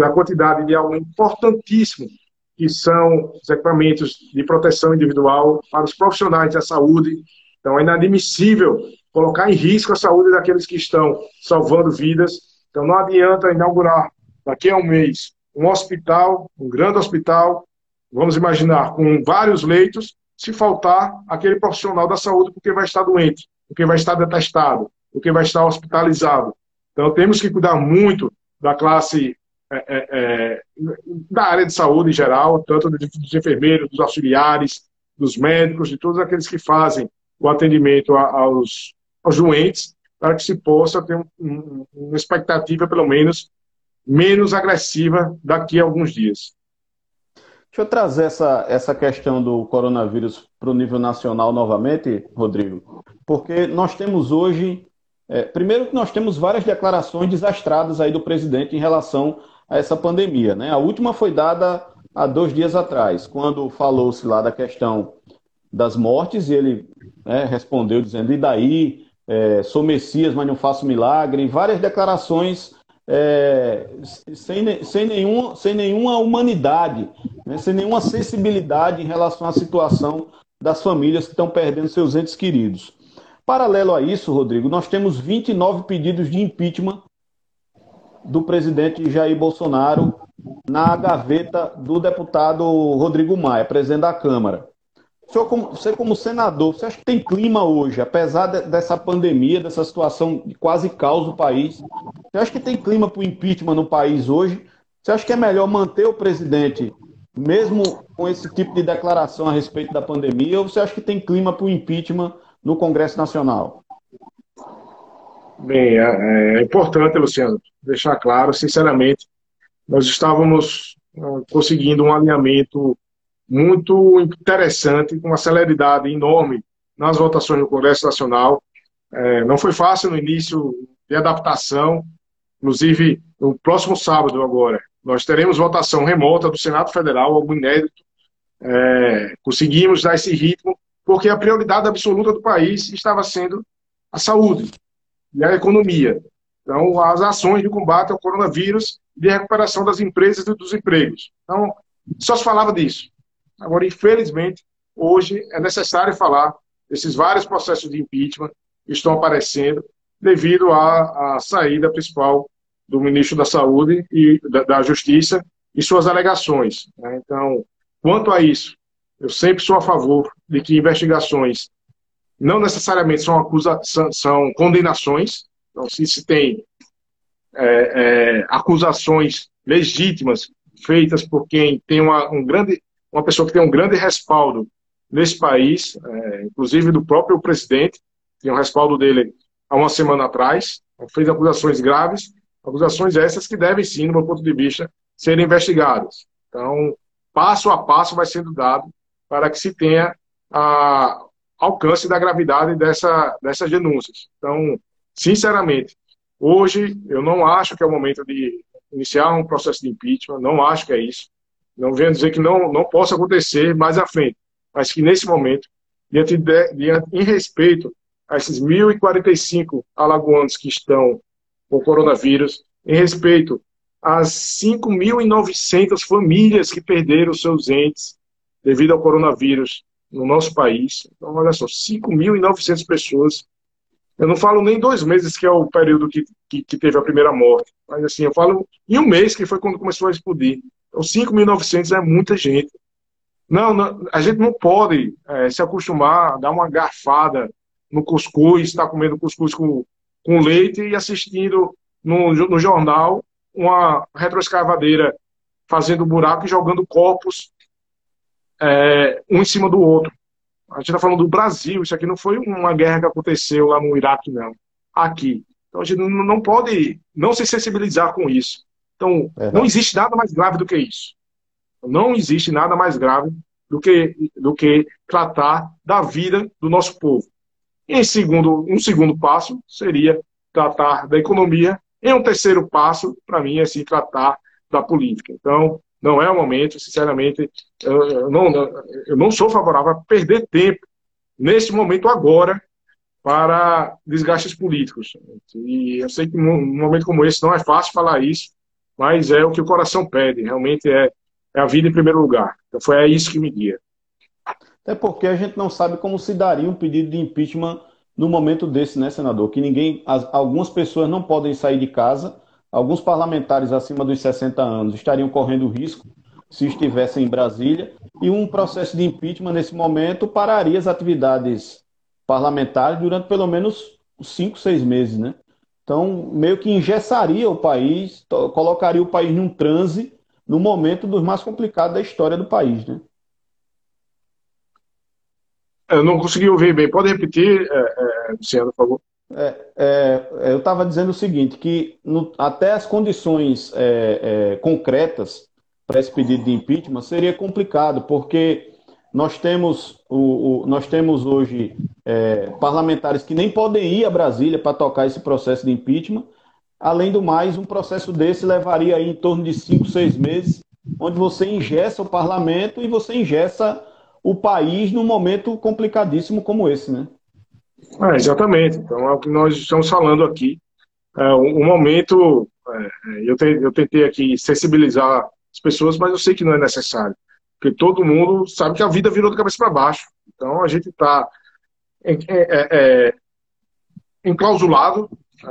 a quantidade de algo importantíssimo que são os equipamentos de proteção individual para os profissionais da saúde. Então, é inadmissível colocar em risco a saúde daqueles que estão salvando vidas. Então, não adianta inaugurar daqui a um mês um hospital, um grande hospital, vamos imaginar, com vários leitos, se faltar aquele profissional da saúde porque vai estar doente, porque vai estar detestado, porque vai estar hospitalizado. Então, temos que cuidar muito da classe é, é, é, da área de saúde em geral, tanto dos enfermeiros, dos auxiliares, dos médicos, de todos aqueles que fazem o atendimento aos, aos doentes, para que se possa ter um, um, uma expectativa, pelo menos, menos agressiva daqui a alguns dias. Deixa eu trazer essa, essa questão do coronavírus para o nível nacional novamente, Rodrigo, porque nós temos hoje, é, primeiro que nós temos várias declarações desastradas aí do presidente em relação a essa pandemia. Né? A última foi dada há dois dias atrás, quando falou-se lá da questão das mortes, e ele né, respondeu dizendo, e daí? É, sou Messias, mas não faço milagre, várias declarações é, sem, sem, nenhum, sem nenhuma humanidade, né, sem nenhuma sensibilidade em relação à situação das famílias que estão perdendo seus entes queridos. Paralelo a isso, Rodrigo, nós temos 29 pedidos de impeachment do presidente Jair Bolsonaro na gaveta do deputado Rodrigo Maia, presidente da Câmara. Senhor, como, você, como senador, você acha que tem clima hoje, apesar de, dessa pandemia, dessa situação de quase caos no país? Você acha que tem clima para o impeachment no país hoje? Você acha que é melhor manter o presidente, mesmo com esse tipo de declaração a respeito da pandemia, ou você acha que tem clima para o impeachment no Congresso Nacional? Bem, é, é importante, Luciano, deixar claro, sinceramente, nós estávamos ah, conseguindo um alinhamento muito interessante, com uma celeridade enorme nas votações no Congresso Nacional. É, não foi fácil no início de adaptação, inclusive no próximo sábado agora, nós teremos votação remota do Senado Federal, algo inédito. É, conseguimos dar esse ritmo, porque a prioridade absoluta do país estava sendo a saúde e a economia. Então, as ações de combate ao coronavírus e de recuperação das empresas e dos empregos. Então, só se falava disso. Agora, infelizmente, hoje é necessário falar desses vários processos de impeachment que estão aparecendo devido à, à saída principal do ministro da Saúde e da, da Justiça e suas alegações. Né? Então, quanto a isso, eu sempre sou a favor de que investigações não necessariamente são, acusa são, são condenações. Então, se se tem é, é, acusações legítimas feitas por quem tem uma, um grande uma pessoa que tem um grande respaldo nesse país, é, inclusive do próprio presidente, tem um respaldo dele há uma semana atrás, fez acusações graves, acusações essas que devem sim, do meu ponto de vista, serem investigadas. Então, passo a passo vai sendo dado para que se tenha a alcance da gravidade dessa, dessas denúncias. Então, sinceramente, hoje eu não acho que é o momento de iniciar um processo de impeachment, não acho que é isso. Não venho dizer que não, não possa acontecer mais à frente, mas que nesse momento, diante de, diante, em respeito a esses 1.045 alagoanos que estão com coronavírus, em respeito às 5.900 famílias que perderam seus entes devido ao coronavírus no nosso país. Então, olha só, 5.900 pessoas. Eu não falo nem dois meses, que é o período que, que, que, teve a primeira morte, mas assim, eu falo em um mês, que foi quando começou a explodir. Então, 5.900 é muita gente. Não, não, a gente não pode é, se acostumar a dar uma garfada no cuscuz, estar tá comendo cuscuz com, com leite e assistindo no, no jornal uma retroescavadeira fazendo buraco e jogando corpos é, um em cima do outro. A gente está falando do Brasil, isso aqui não foi uma guerra que aconteceu lá no Iraque, não. Aqui. Então a gente não pode não se sensibilizar com isso. Então, não existe nada mais grave do que isso. Não existe nada mais grave do que, do que tratar da vida do nosso povo. Em segundo, um segundo passo seria tratar da economia. Em um terceiro passo, para mim, é sim tratar da política. Então, não é o momento, sinceramente, eu não, eu não sou favorável a perder tempo nesse momento agora para desgastes políticos. E eu sei que num momento como esse não é fácil falar isso, mas é o que o coração pede, realmente é, é a vida em primeiro lugar. Então foi é isso que me guia. Até porque a gente não sabe como se daria um pedido de impeachment no momento desse, né, senador? Que ninguém, as, algumas pessoas não podem sair de casa, alguns parlamentares acima dos 60 anos estariam correndo risco se estivessem em Brasília, e um processo de impeachment nesse momento pararia as atividades parlamentares durante pelo menos cinco, seis meses, né? Então, meio que engessaria o país, colocaria o país num transe no momento dos mais complicados da história do país, né? Eu não consegui ouvir bem. Pode repetir, é, é, Luciano, por favor? É, é, eu estava dizendo o seguinte, que no, até as condições é, é, concretas para esse pedido de impeachment seria complicado, porque nós temos, o, o nós temos hoje é, parlamentares que nem podem ir a Brasília para tocar esse processo de impeachment. Além do mais, um processo desse levaria em torno de cinco, seis meses, onde você ingessa o parlamento e você ingessa o país num momento complicadíssimo como esse, né? É, exatamente. Então é o que nós estamos falando aqui. É, um, momento, é, eu, te, eu tentei aqui sensibilizar as pessoas, mas eu sei que não é necessário. Porque todo mundo sabe que a vida virou de cabeça para baixo. Então a gente está é, é, é, enclausulado.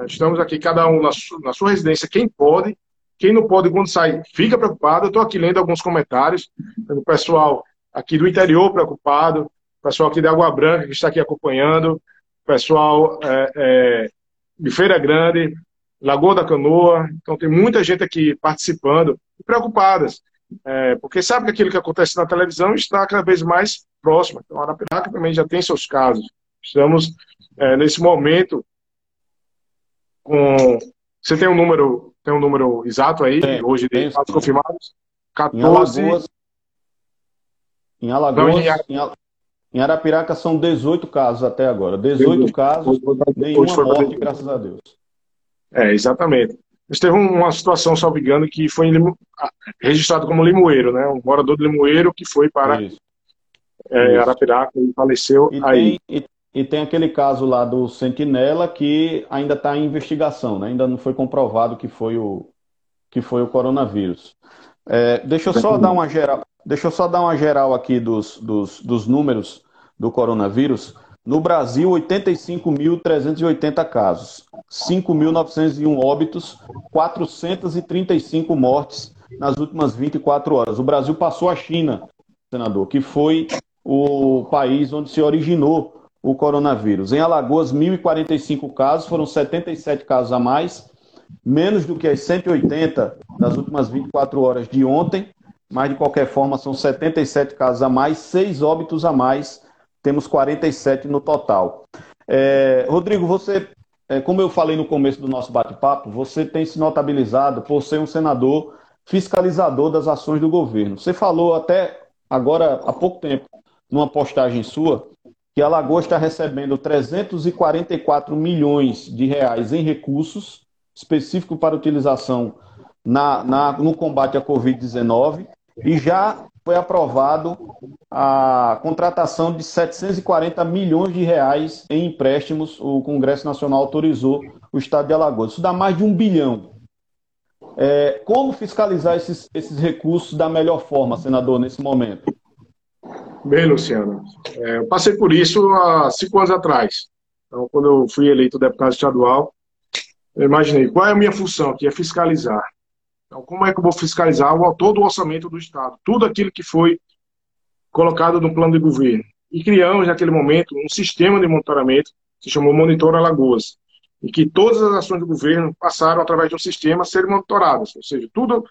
Estamos aqui, cada um na, su, na sua residência, quem pode, quem não pode, quando sai, fica preocupado. Eu estou aqui lendo alguns comentários do pessoal aqui do interior preocupado, pessoal aqui da Água Branca que está aqui acompanhando, pessoal é, é, de Feira Grande, Lagoa da Canoa. Então tem muita gente aqui participando e preocupadas, é, porque sabe que aquilo que acontece na televisão está cada vez mais próximo. Então a Arapiraca também já tem seus casos. Estamos é, nesse momento com. Você tem um número, tem um número exato aí, tem, hoje de casos confirmados? 14. Em Alagoas, Não, em, em, Arapiraca são 18 casos até agora. 18 casos, nenhuma morte, graças a Deus. É, exatamente. Mas teve uma situação, salvo engano, que foi registrado como limoeiro, né? Um morador de limoeiro que foi para Isso. É, Isso. Arapiraca e faleceu e aí. Tem, e, e, tem aquele caso lá do Sentinela que ainda está em investigação, né? Ainda não foi comprovado que foi o, que foi o coronavírus. É, deixa eu só dar uma geral. Deixa eu só dar uma geral aqui dos, dos, dos números do coronavírus. No Brasil, 85.380 casos, 5.901 óbitos, 435 mortes nas últimas 24 horas. O Brasil passou a China, senador, que foi o país onde se originou o coronavírus. Em Alagoas, 1.045 casos, foram 77 casos a mais, menos do que as 180 das últimas 24 horas de ontem mas de qualquer forma são 77 casos a mais, seis óbitos a mais, temos 47 no total. É, Rodrigo, você, é, como eu falei no começo do nosso bate-papo, você tem se notabilizado por ser um senador fiscalizador das ações do governo. Você falou até agora há pouco tempo, numa postagem sua, que a Lagoa está recebendo 344 milhões de reais em recursos específicos para utilização na, na, no combate à Covid-19 e já foi aprovado a contratação de 740 milhões de reais em empréstimos. O Congresso Nacional autorizou o Estado de Alagoas. Isso dá mais de um bilhão. É, como fiscalizar esses, esses recursos da melhor forma, senador, nesse momento? Bem, Luciano, é, eu passei por isso há cinco anos atrás. Então, quando eu fui eleito deputado estadual, eu imaginei qual é a minha função, que é fiscalizar. Então, como é que eu vou fiscalizar todo o orçamento do Estado? Tudo aquilo que foi colocado no plano de governo. E criamos, naquele momento, um sistema de monitoramento que se chamou Monitor Alagoas, em que todas as ações do governo passaram, através de um sistema, a serem monitoradas. Ou seja, tudo,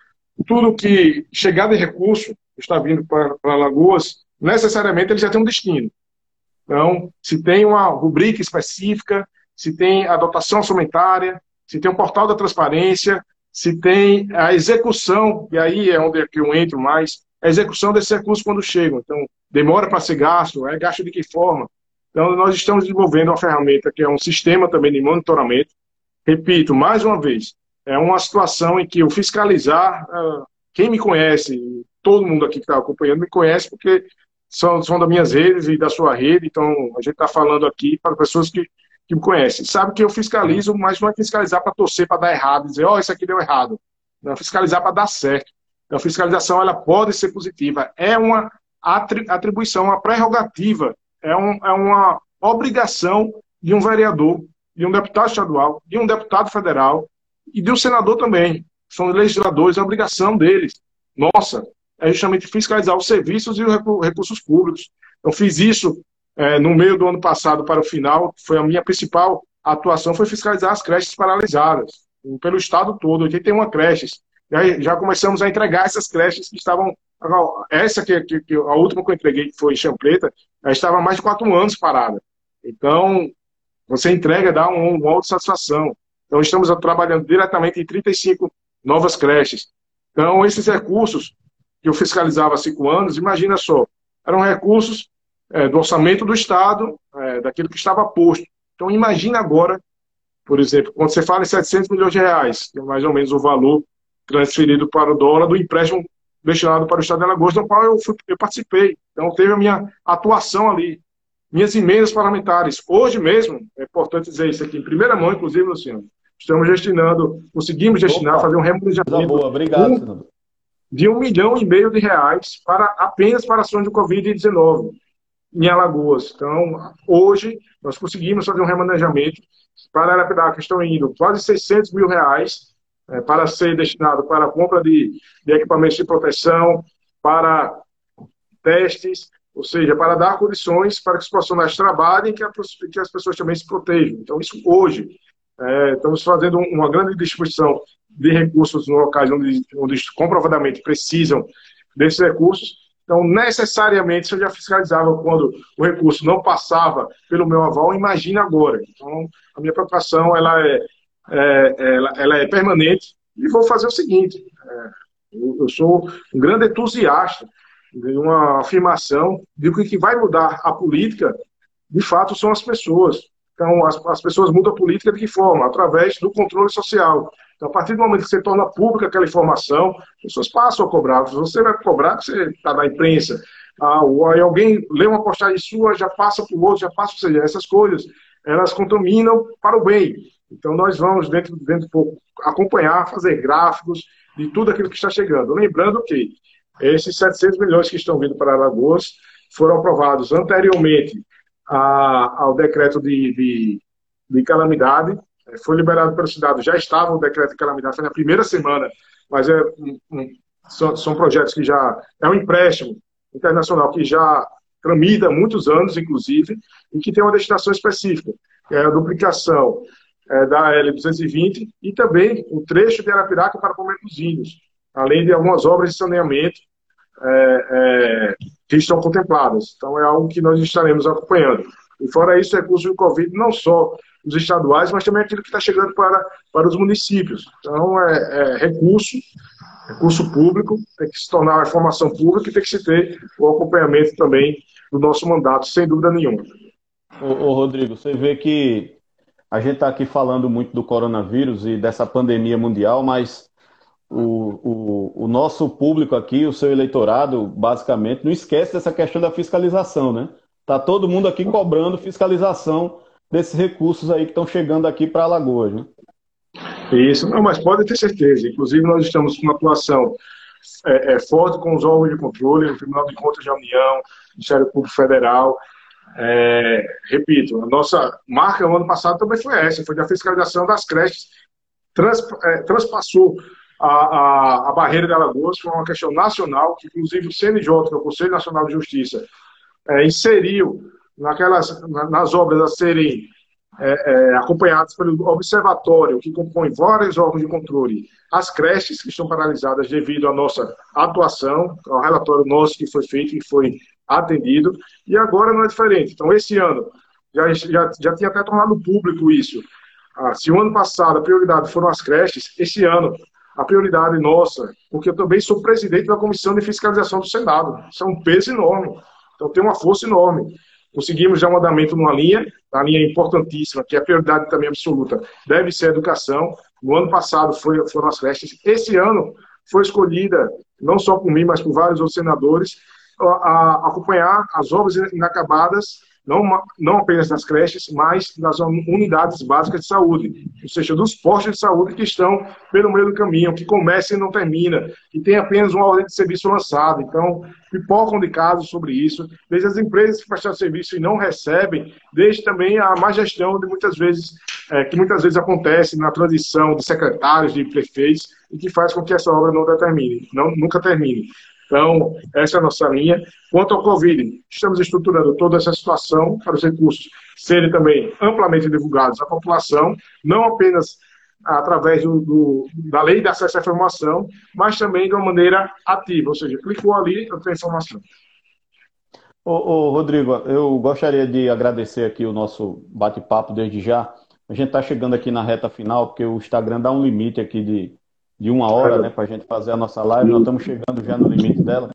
tudo que chegar de recurso está vindo para, para Alagoas, necessariamente ele já tem um destino. Então, se tem uma rubrica específica, se tem a dotação orçamentária, se tem um portal da transparência, se tem a execução, e aí é onde eu entro mais, a execução desses recursos quando chegam. Então, demora para ser gasto, é gasto de que forma? Então, nós estamos desenvolvendo uma ferramenta que é um sistema também de monitoramento. Repito, mais uma vez, é uma situação em que o fiscalizar, ah, quem me conhece, todo mundo aqui que está acompanhando me conhece, porque são, são das minhas redes e da sua rede, então a gente está falando aqui para pessoas que que me conhece, sabe que eu fiscalizo, mas não é fiscalizar para torcer, para dar errado, dizer, ó, oh, isso aqui deu errado. Não, é fiscalizar para dar certo. Então, a fiscalização ela pode ser positiva. É uma atribuição, uma prerrogativa, é, um, é uma obrigação de um vereador, de um deputado estadual, de um deputado federal e de um senador também. São legisladores, é obrigação deles. Nossa, é justamente fiscalizar os serviços e os recursos públicos. Eu fiz isso é, no meio do ano passado para o final, foi a minha principal atuação foi fiscalizar as creches paralisadas, pelo estado todo, 81 creches. Já, já começamos a entregar essas creches que estavam. Essa que, que, que a última que eu entreguei, que foi em Champreta, já estava há mais de quatro anos parada. Então, você entrega, dá um, uma satisfação. Então, estamos trabalhando diretamente em 35 novas creches. Então, esses recursos que eu fiscalizava há cinco anos, imagina só, eram recursos é, do orçamento do Estado, é, daquilo que estava posto. Então, imagina agora, por exemplo, quando você fala em 700 milhões de reais, que é mais ou menos o valor transferido para o dólar do empréstimo destinado para o Estado de Alagoas, no qual eu, fui, eu participei. Então, teve a minha atuação ali, minhas emendas parlamentares. Hoje mesmo, é importante dizer isso aqui em primeira mão, inclusive, Luciano, estamos destinando, conseguimos destinar, Opa, fazer um remanejamento boa, obrigado, de um milhão e meio de reais para apenas para ações de Covid-19 em Alagoas. Então, hoje, nós conseguimos fazer um remanejamento para Arapiraca, que estão indo quase 600 mil reais é, para ser destinado para compra de, de equipamentos de proteção, para testes, ou seja, para dar condições para que os profissionais trabalhem que, que as pessoas também se protejam. Então, isso hoje, é, estamos fazendo uma grande distribuição de recursos nos locais onde, onde comprovadamente precisam desses recursos, então, necessariamente, se eu já fiscalizava quando o recurso não passava pelo meu aval, imagina agora. Então, a minha preocupação ela é, é ela, ela, é permanente e vou fazer o seguinte: é, eu, eu, sou um grande entusiasta de uma afirmação de que o que vai mudar a política, de fato, são as pessoas. Então, as, as pessoas mudam a política de que forma? Através do controle social. Então, a partir do momento que você torna pública aquela informação, as pessoas passam a cobrar. Você vai cobrar você está na imprensa, ah, alguém lê uma postagem sua, já passa para o outro, já passa, ou seja, essas coisas, elas contaminam para o bem. Então, nós vamos, dentro, dentro de pouco, acompanhar, fazer gráficos de tudo aquilo que está chegando. Lembrando que esses 700 milhões que estão vindo para Alagoas foram aprovados anteriormente a, ao decreto de, de, de calamidade, foi liberado pelo Estado, já estava o decreto de calamidade, foi na primeira semana, mas é, um, um, são, são, projetos que já. É um empréstimo internacional que já tramita há muitos anos, inclusive, e que tem uma destinação específica, que é a duplicação é, da L220 e também um trecho de Arapiraca para Palmeiras dos Índios, além de algumas obras de saneamento é, é, que estão contempladas. Então, é algo que nós estaremos acompanhando. E fora isso, recursos do Covid, não só os estaduais, mas também aquilo que está chegando para, para os municípios. Então, é, é, recurso, recurso público, tem que se tornar uma informação pública e tem que se ter o acompanhamento também do nosso mandato, sem dúvida nenhuma. Ô, ô Rodrigo, você vê que a gente está aqui falando muito do coronavírus e dessa pandemia mundial, mas o, o, o, nosso público aqui, o seu eleitorado, basicamente, não esquece dessa questão da fiscalização, né? Tá todo mundo aqui cobrando fiscalização desses recursos aí que estão chegando aqui para Alagoas, né? Isso, não, mas pode ter certeza. Inclusive, nós estamos com uma atuação é, é, forte com os órgãos de controle, o Tribunal de Contas da União, Ministério Público Federal. É, repito, a nossa marca no ano passado também foi essa, foi da fiscalização das creches. Trans, é, transpassou a, a, a, barreira de Alagoas, foi uma questão nacional, que inclusive o CNJ, que é o Conselho Nacional de Justiça, é, inseriu naquelas, nas obras a serem é, é, acompanhadas pelo observatório, que compõe vários órgãos de controle, as creches que estão paralisadas devido à nossa atuação, ao relatório nosso que foi feito e foi atendido, e agora não é diferente. Então, esse ano, já, já, já tinha até tornado público isso. Ah, se o ano passado a prioridade foram as creches, esse ano a prioridade nossa, porque eu também sou presidente da Comissão de Fiscalização do Senado. Isso é um peso enorme. Então tem uma força enorme. Conseguimos já um andamento numa linha, uma linha importantíssima, que é a prioridade também absoluta, deve ser a educação. No ano passado foi, foram as festas. Esse ano foi escolhida, não só por mim, mas por vários outros senadores, a, acompanhar as obras inacabadas não, não apenas nas creches, mas nas unidades básicas de saúde, ou seja, dos postos de saúde que estão pelo meio do caminho, que começa e não termina, que tem apenas uma ordem de serviço lançada. Então, pipocam de casos sobre isso, desde as empresas que prestam serviço e não recebem, desde também a má gestão de muitas vezes, é, que muitas vezes acontece na transição de secretários, de prefeitos, e que faz com que essa obra não determine, não, nunca termine. Então, essa é a nossa linha. Quanto ao Covid, estamos estruturando toda essa situação para os recursos serem também amplamente divulgados à população, não apenas através do, do, da lei de acesso à informação, mas também de uma maneira ativa, ou seja, clicou ali, eu tenho informação. Ô, ô, Rodrigo, eu gostaria de agradecer aqui o nosso bate-papo desde já. A gente está chegando aqui na reta final, porque o Instagram dá um limite aqui de, de uma hora né, para a gente fazer a nossa live. Nós estamos chegando já no limite dela.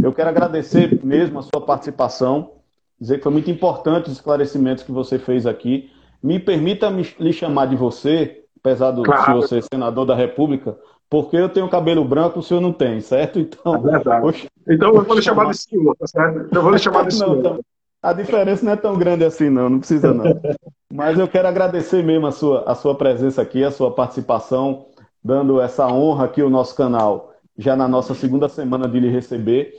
Eu quero agradecer mesmo a sua participação, dizer que foi muito importante os esclarecimentos que você fez aqui. Me permita me, lhe chamar de você, apesar do claro. senhor ser senador da República, porque eu tenho cabelo branco, o senhor não tem, certo? Então, é então eu vou lhe chamar de senhor, tá certo? Eu vou lhe chamar de senhor. Não, a diferença não é tão grande assim, não, não precisa não. Mas eu quero agradecer mesmo a sua, a sua presença aqui, a sua participação, dando essa honra aqui ao nosso canal, já na nossa segunda semana de lhe receber.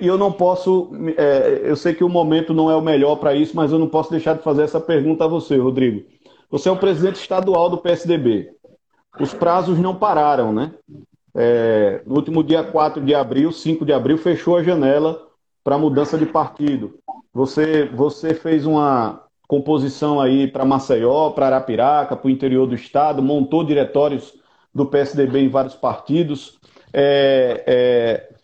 E eu não posso, é, eu sei que o momento não é o melhor para isso, mas eu não posso deixar de fazer essa pergunta a você, Rodrigo. Você é o presidente estadual do PSDB. Os prazos não pararam, né? É, no último dia 4 de abril, 5 de abril, fechou a janela para mudança de partido. Você, você fez uma composição aí para Maceió, para Arapiraca, para o interior do estado, montou diretórios do PSDB em vários partidos. É, é,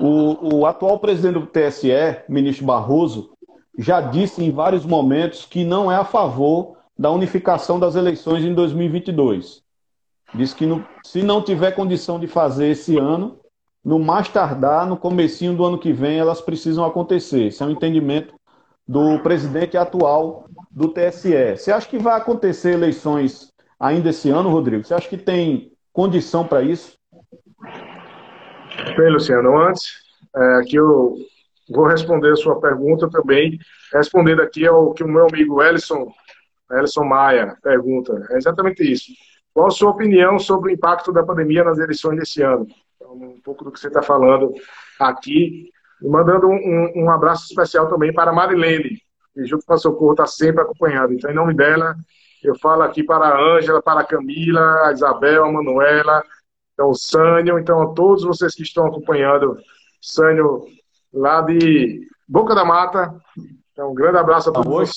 o, o atual presidente do TSE, ministro Barroso, já disse em vários momentos que não é a favor da unificação das eleições em 2022. Diz que no, se não tiver condição de fazer esse ano, no mais tardar, no comecinho do ano que vem, elas precisam acontecer. Esse é um entendimento do presidente atual do TSE. Você acha que vai acontecer eleições ainda esse ano, Rodrigo? Você acha que tem condição para isso? Bem, Luciano, antes é, que eu vou responder a sua pergunta também, respondendo aqui ao que o meu amigo Ellison Elson Maia pergunta. É exatamente isso. Qual a sua opinião sobre o impacto da pandemia nas eleições desse ano? Então, um pouco do que você está falando aqui. E mandando um, um, abraço especial também para a Marilene, que junto com a Socorro está sempre acompanhando. Então, em nome dela, eu falo aqui para a Ângela, para a Camila, a Isabel, a Manuela, então, o Sânio, então a todos vocês que estão acompanhando, Sânio lá de Boca da Mata, então, um grande abraço a todos. Hoje,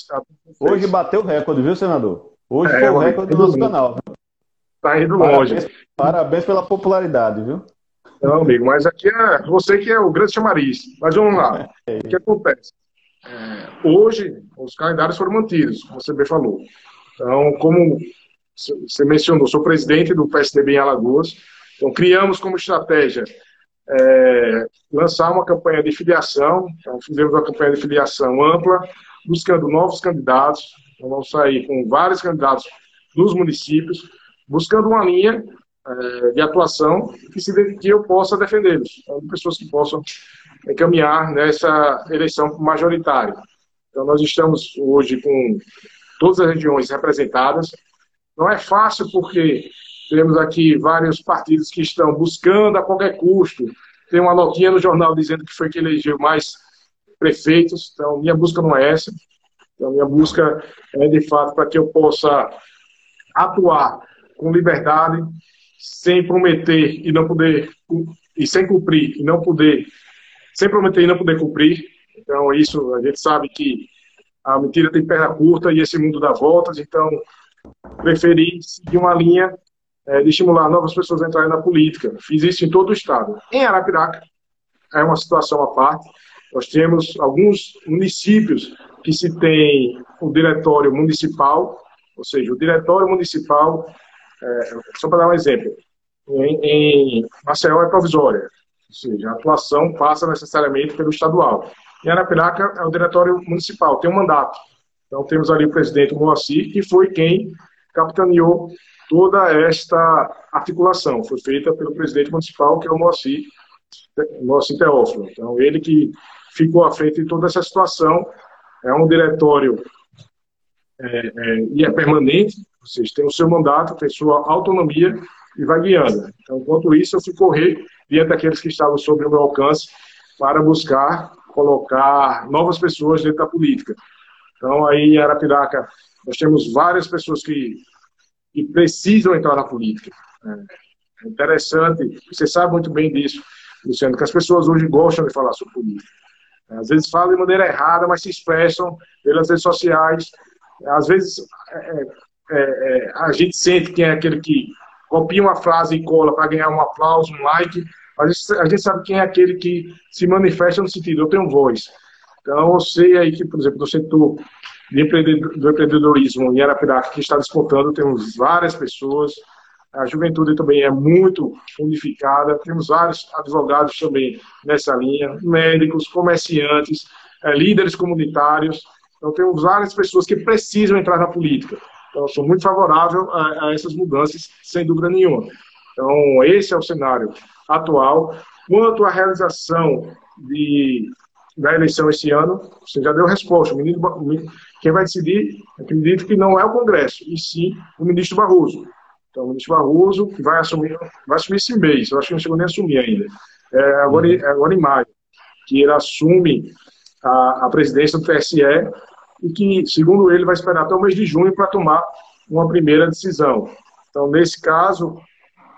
hoje bateu o recorde, viu, senador? Hoje é, foi o recorde do nosso canal. Está indo longe. Parabéns, parabéns, pela popularidade, viu? Não, amigo, mas aqui é você que é o grande chamariz. Mas vamos lá. É. O que acontece? É, hoje, os calendários foram mantidos, como você bem falou. Então, como você mencionou, sou presidente do PSDB em Alagoas. Então, criamos como estratégia é, lançar uma campanha de filiação. Então, fizemos uma campanha de filiação ampla, buscando novos candidatos. Então, vamos sair com vários candidatos dos municípios, buscando uma linha é, de atuação que, se, que eu possa defendê-los. Então, pessoas que possam encaminhar nessa eleição majoritária. Então, nós estamos hoje com todas as regiões representadas. Não é fácil porque temos aqui vários partidos que estão buscando a qualquer custo. Tem uma notinha no jornal dizendo que foi que elegeu mais prefeitos. Então, minha busca não é essa. Então, minha busca é, de fato, para que eu possa atuar com liberdade, sem prometer e não poder, e sem cumprir e não poder, sem prometer e não poder cumprir. Então, isso a gente sabe que a mentira tem perna curta e esse mundo dá voltas. Então, preferi seguir uma linha é, de estimular novas pessoas a entrarem na política. Fiz isso em todo o estado. Em Arapiraca, é uma situação à parte. Nós temos alguns municípios que se tem o diretório municipal, ou seja, o diretório municipal, é, só para dar um exemplo, em, em Maceió é provisória, ou seja, a atuação passa necessariamente pelo estadual. Em Arapiraca é o diretório municipal, tem um mandato. Então temos ali o presidente Moacir, que foi quem capitaneou toda esta articulação. Foi feita pelo presidente municipal, que é o Moacir, Moacir Teófilo. Então, ele que ficou à frente de toda essa situação. É um diretório é, é, e é permanente, seja, tem o seu mandato, tem sua autonomia e vai guiando. Então, enquanto isso, eu fui correr diante daqueles que estavam sob o meu alcance para buscar colocar novas pessoas dentro da política. Então, aí Arapiraca, nós temos várias pessoas que que precisam entrar na política. É interessante, você sabe muito bem disso. Luciano, que as pessoas hoje gostam de falar sobre política. Às vezes falam de maneira errada, mas se expressam pelas redes sociais. Às vezes é, é, é, a gente sente que é aquele que copia uma frase e cola para ganhar um aplauso, um like, mas a gente sabe quem é aquele que se manifesta no sentido, eu tenho voz. Então, eu sei aí que, por exemplo, no setor do empreendedorismo em Arapiraca, que está despontando, temos várias pessoas, a juventude também é muito unificada, temos vários advogados também nessa linha, médicos, comerciantes, é, líderes comunitários, então temos várias pessoas que precisam entrar na política. Então, sou muito favorável a, a essas mudanças, sem dúvida nenhuma. Então, esse é o cenário atual. Quanto à realização de, da eleição esse ano, você já deu resposta. O ministro, quem vai decidir, acredito que não é o Congresso, e sim o ministro Barroso. Então, o ministro Barroso que vai assumir, vai assumir esse mês, eu acho que não chegou nem a assumir ainda. É agora, é agora em maio, que ele assume a, a presidência do TSE e que, segundo ele, vai esperar até o mês de junho para tomar uma primeira decisão. Então, nesse caso,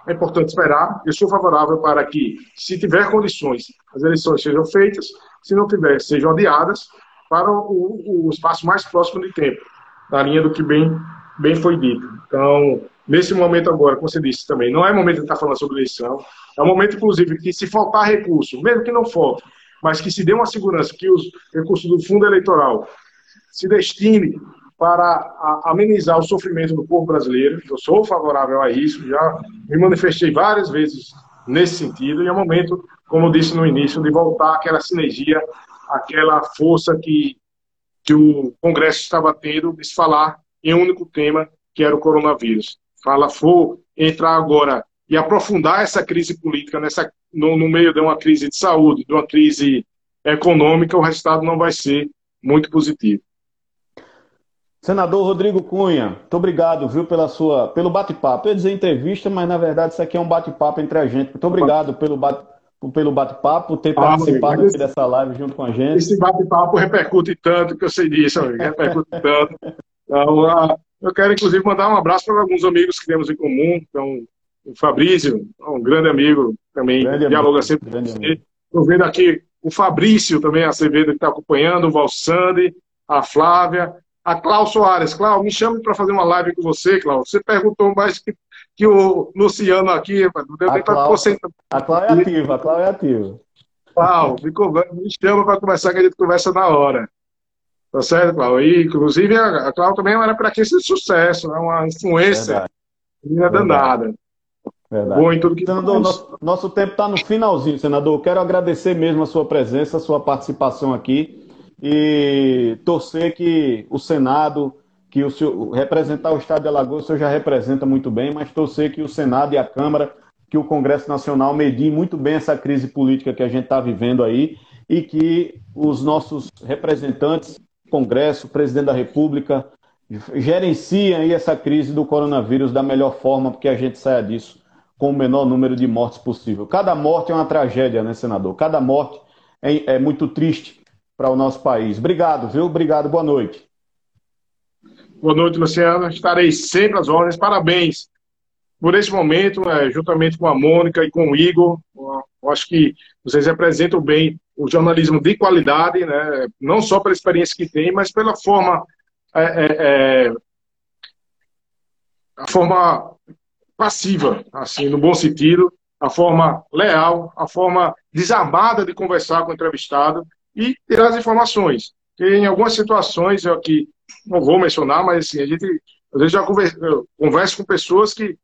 é importante esperar. Eu sou favorável para que, se tiver condições, as eleições sejam feitas, se não tiver, sejam adiadas para o, o espaço mais próximo de tempo, na linha do que bem, bem foi dito. Então, nesse momento agora, como você disse também, não é momento de estar falando sobre eleição, é um momento, inclusive, que se faltar recurso, mesmo que não falte, mas que se dê uma segurança que os recursos do fundo eleitoral se destine para amenizar o sofrimento do povo brasileiro. Eu sou favorável a isso, já me manifestei várias vezes nesse sentido, e é momento, como eu disse no início, de voltar àquela sinergia, aquela força que, que o Congresso estava tendo de se falar em um único tema, que era o coronavírus. Fala, for entrar agora e aprofundar essa crise política nessa, no, no meio de uma crise de saúde, de uma crise econômica, o resultado não vai ser muito positivo. Senador Rodrigo Cunha, muito obrigado, viu, pela sua, pelo bate-papo. Eu ia dizer entrevista, mas na verdade isso aqui é um bate-papo entre a gente. Muito obrigado pelo bate pelo bate-papo, por ter ah, participado amigo, dessa live junto com a gente. Esse bate-papo repercute tanto que eu sei disso, amigo, repercute tanto. Então, uh, eu quero, inclusive, mandar um abraço para alguns amigos que temos em comum. Então, o Fabrício, um grande amigo também, grande dialoga amigo, sempre com você. Estou vendo aqui o Fabrício também, a Acevedo, que está acompanhando, o Valsande, a Flávia, a Cláudio Soares. Cláudio, me chame para fazer uma live com você, Cláudio. Você perguntou mais que, que o Luciano aqui, não deu nem para você. A Cláudio é ativa, a Cláudio é ativa. Cláudio, me, me chama para conversar, que a gente conversa na hora. Tá certo, Cláudio? E, inclusive, a, a Cláudio também era para quem de sucesso, é uma influência. Menina danada. Verdade. Bom em tudo que senador, nosso, nosso tempo está no finalzinho, senador. Quero agradecer mesmo a sua presença, a sua participação aqui e torcer que o Senado, que o senhor, representar o Estado de Alagoas, o senhor já representa muito bem, mas torcer que o Senado e a Câmara, que o Congresso Nacional mediem muito bem essa crise política que a gente está vivendo aí e que os nossos representantes, Congresso, Presidente da República, gerenciem aí essa crise do coronavírus da melhor forma, porque a gente saia disso com o menor número de mortes possível. Cada morte é uma tragédia, né, senador? Cada morte é, é muito triste para o nosso país. Obrigado, viu? Obrigado, boa noite. Boa noite, Luciano. Estarei sempre às ordens. Parabéns por esse momento, né, juntamente com a Mônica e com o Igor. Eu acho que vocês representam bem o jornalismo de qualidade, né, não só pela experiência que tem, mas pela forma. É, é, é, a forma passiva, assim, no bom sentido, a forma leal, a forma desarmada de conversar com o entrevistado e tirar as informações. E em algumas situações, eu aqui não vou mencionar, mas assim, a gente às vezes já conversa, conversa com pessoas que,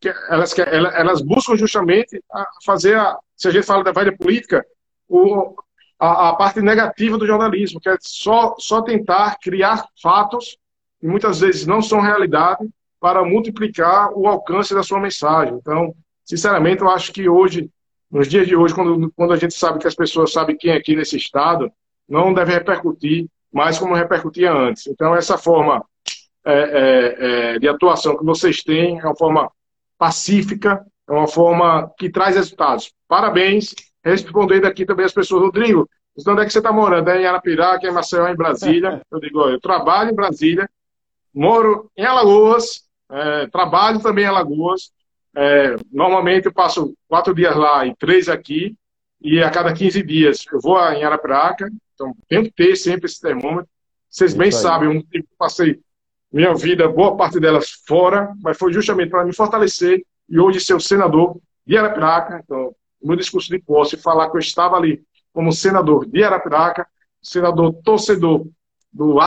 que, elas, que elas buscam justamente a fazer, a, se a gente fala da velha política, o, a, a, parte negativa do jornalismo, que é só, só tentar criar fatos, que muitas vezes não são realidade, para multiplicar o alcance da sua mensagem. Então, sinceramente, eu acho que hoje nos dias de hoje, quando, quando a gente sabe que as pessoas sabem quem é aqui nesse estado, não deve repercutir mais como repercutia antes. Então, essa forma é, é, é, de atuação que vocês têm é uma forma pacífica, é uma forma que traz resultados. Parabéns. Respondendo aqui também as pessoas, Rodrigo, onde é que você está morando? É em Arapiraca, em Maceió, em Brasília. Eu digo, eu trabalho em Brasília, moro em Alagoas, é, trabalho também em Alagoas, é, normalmente eu passo quatro dias lá e três aqui, e a cada 15 dias eu vou em Arapiraca, então tenho que ter sempre esse termômetro. Vocês bem sabem, eu passei minha vida, boa parte delas fora, mas foi justamente para me fortalecer e hoje ser o senador de Arapiraca. Então, no meu discurso de posse, falar que eu estava ali como senador de Arapiraca, senador torcedor do